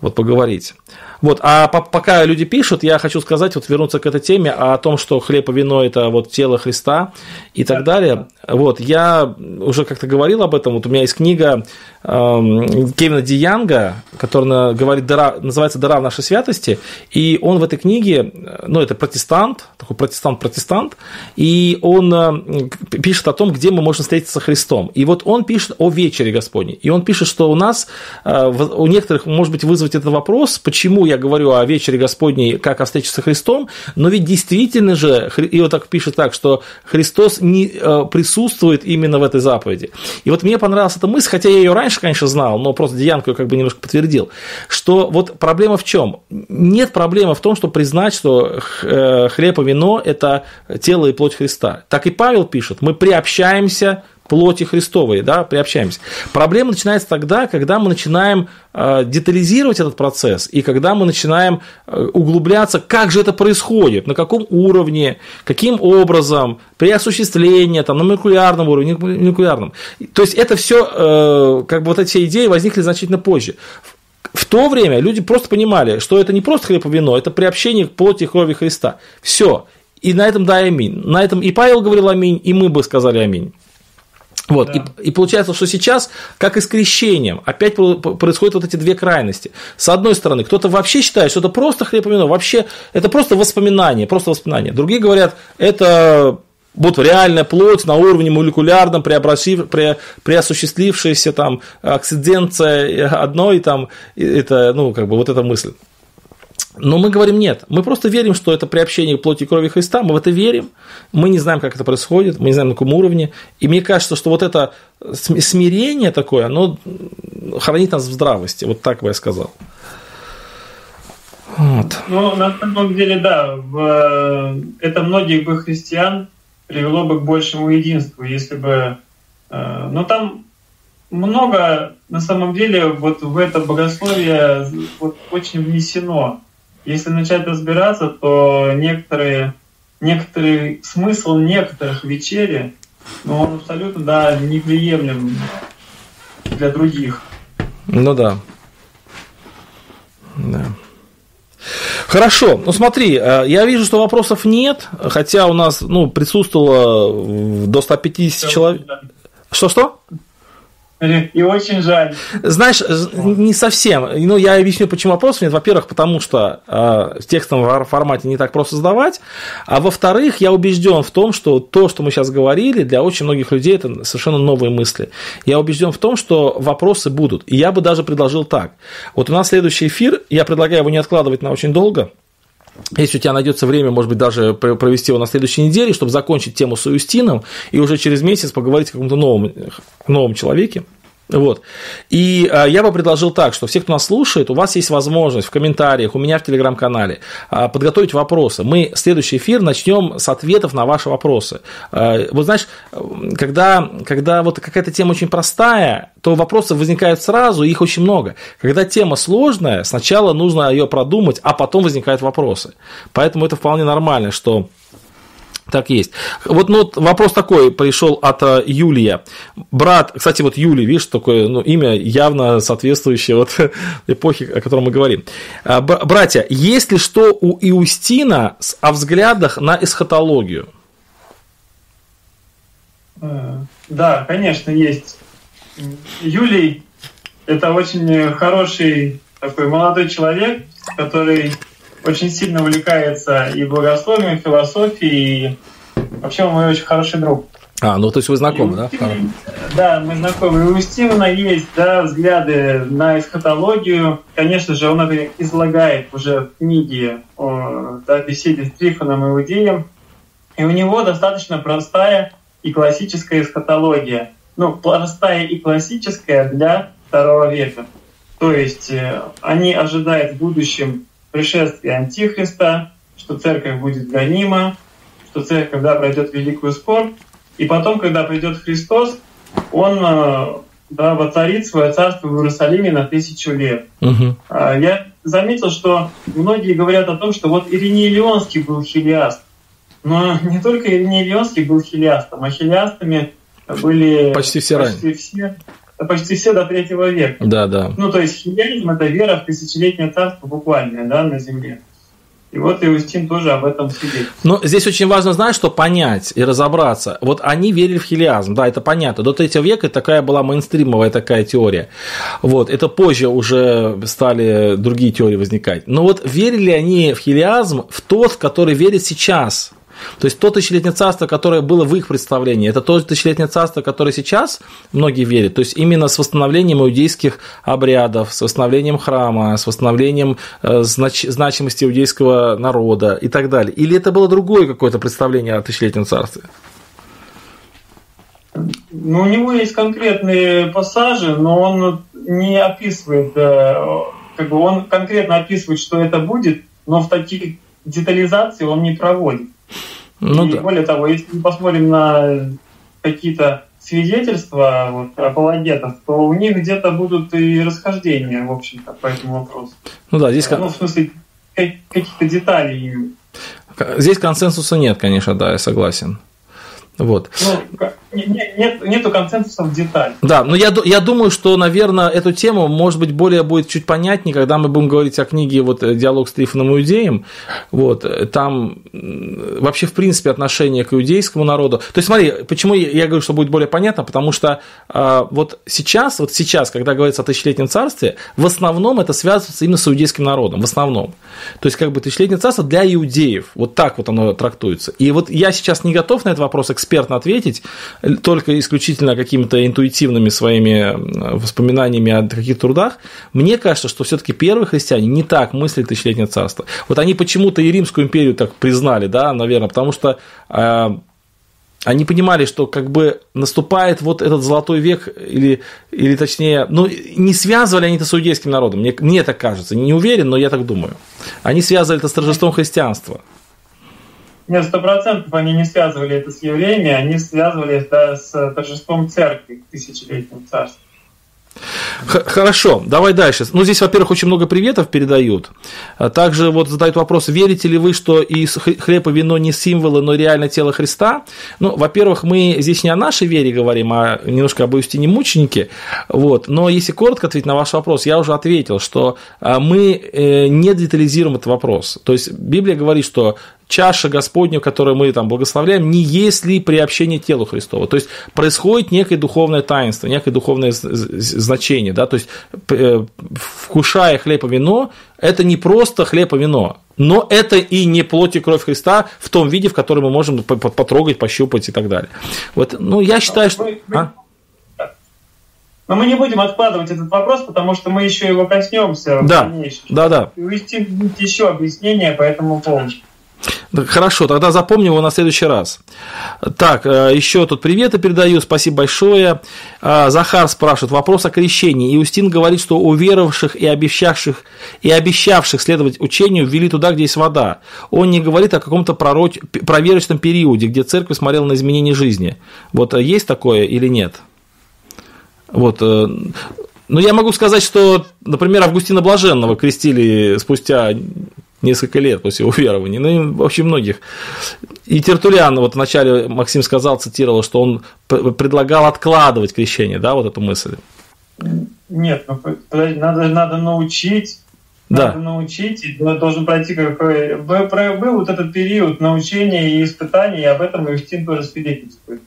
вот поговорить. Вот, а пока люди пишут, я хочу сказать, вот вернуться к этой теме о том, что хлеб и вино – это вот тело Христа и так далее. Вот, я уже как-то говорил об этом, вот у меня есть книга э, Кевина Диянга, которая говорит, дыра, называется «Дыра в нашей святости», и он в этой книге, ну, это протестант, такой протестант-протестант, и он э, пишет о том, где мы можем встретиться со Христом. И вот он пишет о вечере Господней, и он пишет, что у нас, э, у некоторых, может быть, вызвать этот вопрос, почему я говорю о вечере Господней как о встрече со Христом, но ведь действительно же, и вот так пишет так, что Христос не э, присутствует именно в этой заповеди. И вот мне понравилась эта мысль, хотя я ее раньше, конечно, знал, но просто Дианку как бы немножко подтвердил, что вот проблема в чем? Нет проблемы в том, что признать, что э, хлеб и вино – это тело и плоть Христа. Так и Павел пишет, мы приобщаемся плоти Христовой, да, приобщаемся. Проблема начинается тогда, когда мы начинаем э, детализировать этот процесс, и когда мы начинаем э, углубляться, как же это происходит, на каком уровне, каким образом, при осуществлении, там, на молекулярном уровне, молекулярном. То есть это все, э, как бы вот эти идеи возникли значительно позже. В то время люди просто понимали, что это не просто хлеб и вино, это приобщение к плоти и крови Христа. Все. И на этом дай аминь. На этом и Павел говорил аминь, и мы бы сказали аминь. Вот, да. и, и получается, что сейчас, как и с крещением, опять происходят вот эти две крайности. С одной стороны, кто-то вообще считает, что это просто хлеб и вино, вообще это просто воспоминание, просто воспоминание. Другие говорят, это вот реальная плоть на уровне молекулярном, пре, преосуществившаяся там акциденция одной, там, это, ну, как бы вот эта мысль. Но мы говорим нет. Мы просто верим, что это приобщение к плоти и крови Христа. Мы в это верим. Мы не знаем, как это происходит. Мы не знаем, на каком уровне. И мне кажется, что вот это смирение такое, оно хранит нас в здравости. Вот так бы я сказал. Вот. Ну, на самом деле, да, в, это многих бы христиан привело бы к большему единству, если бы... Э, но там много, на самом деле, вот в это богословие вот очень внесено если начать разбираться, то некоторые, некоторый смысл некоторых вечерей, ну, он абсолютно, да, неприемлем для других. Ну да. Да. Хорошо, ну смотри, э, я вижу, что вопросов нет, хотя у нас ну, присутствовало до 150 человек. Что-что? И очень жаль. Знаешь, не совсем. Ну, я объясню, почему вопросов нет. Во-первых, потому что э, в текстовом формате не так просто сдавать. А во-вторых, я убежден в том, что то, что мы сейчас говорили, для очень многих людей это совершенно новые мысли. Я убежден в том, что вопросы будут. И я бы даже предложил так. Вот у нас следующий эфир, я предлагаю его не откладывать на очень долго. Если у тебя найдется время, может быть, даже провести его на следующей неделе, чтобы закончить тему с Иустином и уже через месяц поговорить о каком-то новом, новом человеке. Вот. И а, я бы предложил так, что все, кто нас слушает, у вас есть возможность в комментариях, у меня в телеграм-канале а, подготовить вопросы. Мы следующий эфир начнем с ответов на ваши вопросы. А, вот знаешь, когда, когда вот какая-то тема очень простая, то вопросы возникают сразу, их очень много. Когда тема сложная, сначала нужно ее продумать, а потом возникают вопросы. Поэтому это вполне нормально, что так есть. Вот ну, вопрос такой пришел от э, Юлия. Брат, кстати, вот Юлий, видишь, такое ну, имя явно соответствующее вот эпохе, о которой мы говорим. Э, братья, есть ли что у Иустина о взглядах на эсхатологию? Э, да, конечно, есть. Юлий – это очень хороший такой молодой человек, который очень сильно увлекается и богословием, и философией, и вообще он мой очень хороший друг. А, ну то есть вы знакомы, да? Да, мы знакомы. И у Стивена есть да, взгляды на эсхатологию. Конечно же, он это излагает уже в книге о да, беседе с Трифоном Иудеем. И у него достаточно простая и классическая эсхатология. Ну, простая и классическая для второго века. То есть э, они ожидают в будущем пришествия Антихриста, что церковь будет гонима, что церковь да, пройдет великую скорбь, и потом, когда придет Христос, он э, да, воцарит свое царство в Иерусалиме на тысячу лет. Угу. Я заметил, что многие говорят о том, что вот Ириней Леонский был хилиаст. Но не только Ириней Леонский был хилиастом, а хилиастами были почти все почти все, почти все до третьего века. Да, да. Ну, то есть хилианизм – это вера в тысячелетнее царство буквально, да, на земле. И вот Иустин тоже об этом свидетельствует. Но здесь очень важно знать, что понять и разобраться. Вот они верили в хилиазм, да, это понятно. До третьего века такая была мейнстримовая такая теория. Вот, это позже уже стали другие теории возникать. Но вот верили они в хилиазм в тот, в который верят сейчас. То есть то тысячелетнее царство, которое было в их представлении, это то тысячелетнее царство, которое сейчас многие верят. То есть именно с восстановлением иудейских обрядов, с восстановлением храма, с восстановлением э, знач- значимости иудейского народа и так далее. Или это было другое какое-то представление о тысячелетнем царстве? Ну, у него есть конкретные пассажи, но он не описывает, э, как бы он конкретно описывает, что это будет, но в таких детализации он не проводит. Ну, и да. более того, если мы посмотрим на какие-то свидетельства вот, апологетов, то у них где-то будут и расхождения, в общем-то, по этому вопросу. Ну да, здесь... Ну, в смысле, каких-то деталей. Здесь консенсуса нет, конечно, да, я согласен. Вот. Ну, нет, нету консенсуса в деталях. Да, но я, я думаю, что, наверное, эту тему, может быть, более будет чуть понятнее, когда мы будем говорить о книге вот, «Диалог с Трифоном Иудеем». Вот, там вообще, в принципе, отношение к иудейскому народу. То есть, смотри, почему я говорю, что будет более понятно, потому что э, вот сейчас, вот сейчас, когда говорится о тысячелетнем царстве, в основном это связывается именно с иудейским народом, в основном. То есть, как бы тысячелетнее царство для иудеев, вот так вот оно трактуется. И вот я сейчас не готов на этот вопрос экспертно ответить, только исключительно какими-то интуитивными своими воспоминаниями о каких-то трудах, мне кажется, что все-таки первые христиане не так мыслили тысячелетнее царство. Вот они почему-то и Римскую империю так признали, да, наверное, потому что э, они понимали, что как бы наступает вот этот золотой век, или, или точнее, ну, не связывали они это с иудейским народом, мне, мне так кажется, не уверен, но я так думаю. Они связывали это с торжеством христианства. Нет, сто процентов они не связывали это с евреями, они связывали это с торжеством церкви к тысячелетнему царству. Хорошо, давай дальше. Ну, здесь, во-первых, очень много приветов передают. А также вот задают вопрос, верите ли вы, что и хлеб и вино не символы, но реально тело Христа? Ну, во-первых, мы здесь не о нашей вере говорим, а немножко об Иустине мученике. Вот. Но если коротко ответить на ваш вопрос, я уже ответил, что а, мы э, не детализируем этот вопрос. То есть Библия говорит, что чаша Господня, которую мы там благословляем, не есть ли приобщение телу Христова. То есть происходит некое духовное таинство, некое духовное значение. Да? То есть э, вкушая хлеб и вино, это не просто хлеб и вино, но это и не плоть и кровь Христа в том виде, в котором мы можем потрогать, пощупать и так далее. Вот, ну, я считаю, что... А? Но мы не будем откладывать этот вопрос, потому что мы еще его коснемся да. в дальнейшем. Да, да. И еще объяснение по этому поводу. Хорошо, тогда запомним его на следующий раз. Так, э, еще тут приветы передаю, спасибо большое. Э, Захар спрашивает, вопрос о крещении. Иустин говорит, что у веровавших и обещавших, и обещавших следовать учению ввели туда, где есть вода. Он не говорит о каком-то пророч... проверочном периоде, где церковь смотрела на изменение жизни. Вот э, есть такое или нет? Вот, ну, я могу сказать, что, например, Августина Блаженного крестили спустя несколько лет после уверования, ну и вообще многих. И Тертулян, вот вначале Максим сказал, цитировал, что он предлагал откладывать крещение, да, вот эту мысль? Нет, ну, надо, надо научить, да. надо научить, и должен пройти какой... Был вот этот период научения и испытаний, и об этом Иустин тоже свидетельствует.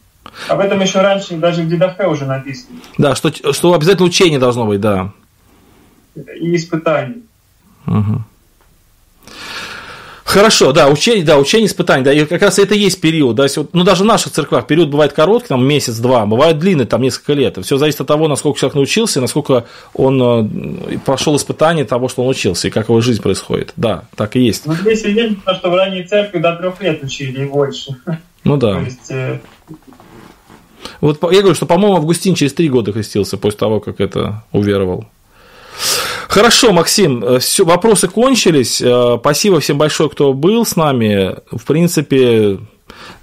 Об этом еще раньше даже в Дедахе уже написано. Да, что, что обязательно учение должно быть, да. И испытание. Угу. Хорошо, да, учение, да, учение испытаний, да, и как раз это и есть период, да, ну, даже в наших церквах период бывает короткий, там, месяц-два, бывает длинный, там, несколько лет, все зависит от того, насколько человек научился, насколько он э, прошел испытание того, что он учился, и как его жизнь происходит, да, так и есть. Ну, здесь видно, что в ранней церкви до трех лет учили и больше. Ну, да. То есть, э... Вот я говорю, что, по-моему, Августин через три года крестился после того, как это уверовал. Хорошо, Максим, э, все, вопросы кончились. Э, спасибо всем большое, кто был с нами. В принципе,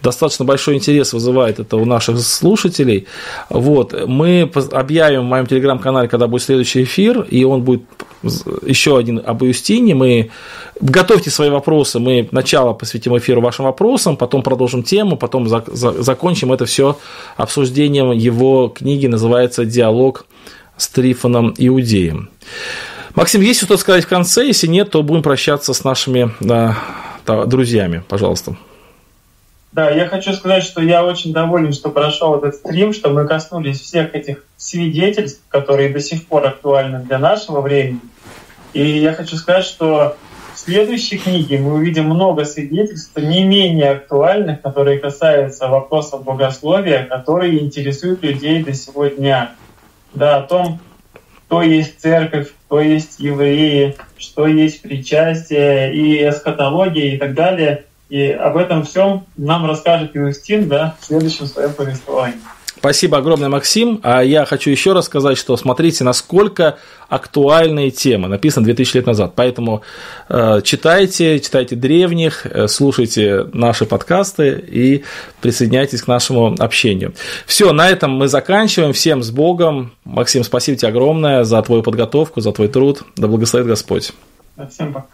достаточно большой интерес вызывает это у наших слушателей. Вот, мы объявим в моем телеграм-канале, когда будет следующий эфир, и он будет еще один об Иустине. Мы готовьте свои вопросы, мы сначала посвятим эфиру вашим вопросам, потом продолжим тему, потом за, за, закончим это все обсуждением его книги, называется «Диалог с Трифоном Иудеем». Максим, есть что сказать в конце? Если нет, то будем прощаться с нашими да, друзьями. Пожалуйста. Да, я хочу сказать, что я очень доволен, что прошел этот стрим, что мы коснулись всех этих свидетельств, которые до сих пор актуальны для нашего времени. И я хочу сказать, что в следующей книге мы увидим много свидетельств, не менее актуальных, которые касаются вопросов богословия, которые интересуют людей до сегодня. Да, о том, что есть церковь, что есть евреи, что есть причастие и эсхатология и так далее. И об этом всем нам расскажет Иустин да, в следующем своем повествовании. Спасибо огромное, Максим. А я хочу еще раз сказать, что смотрите, насколько актуальные темы. Написано 2000 лет назад. Поэтому э, читайте, читайте древних, э, слушайте наши подкасты и присоединяйтесь к нашему общению. Все, на этом мы заканчиваем. Всем с Богом. Максим, спасибо тебе огромное за твою подготовку, за твой труд. Да благословит Господь. Всем пока.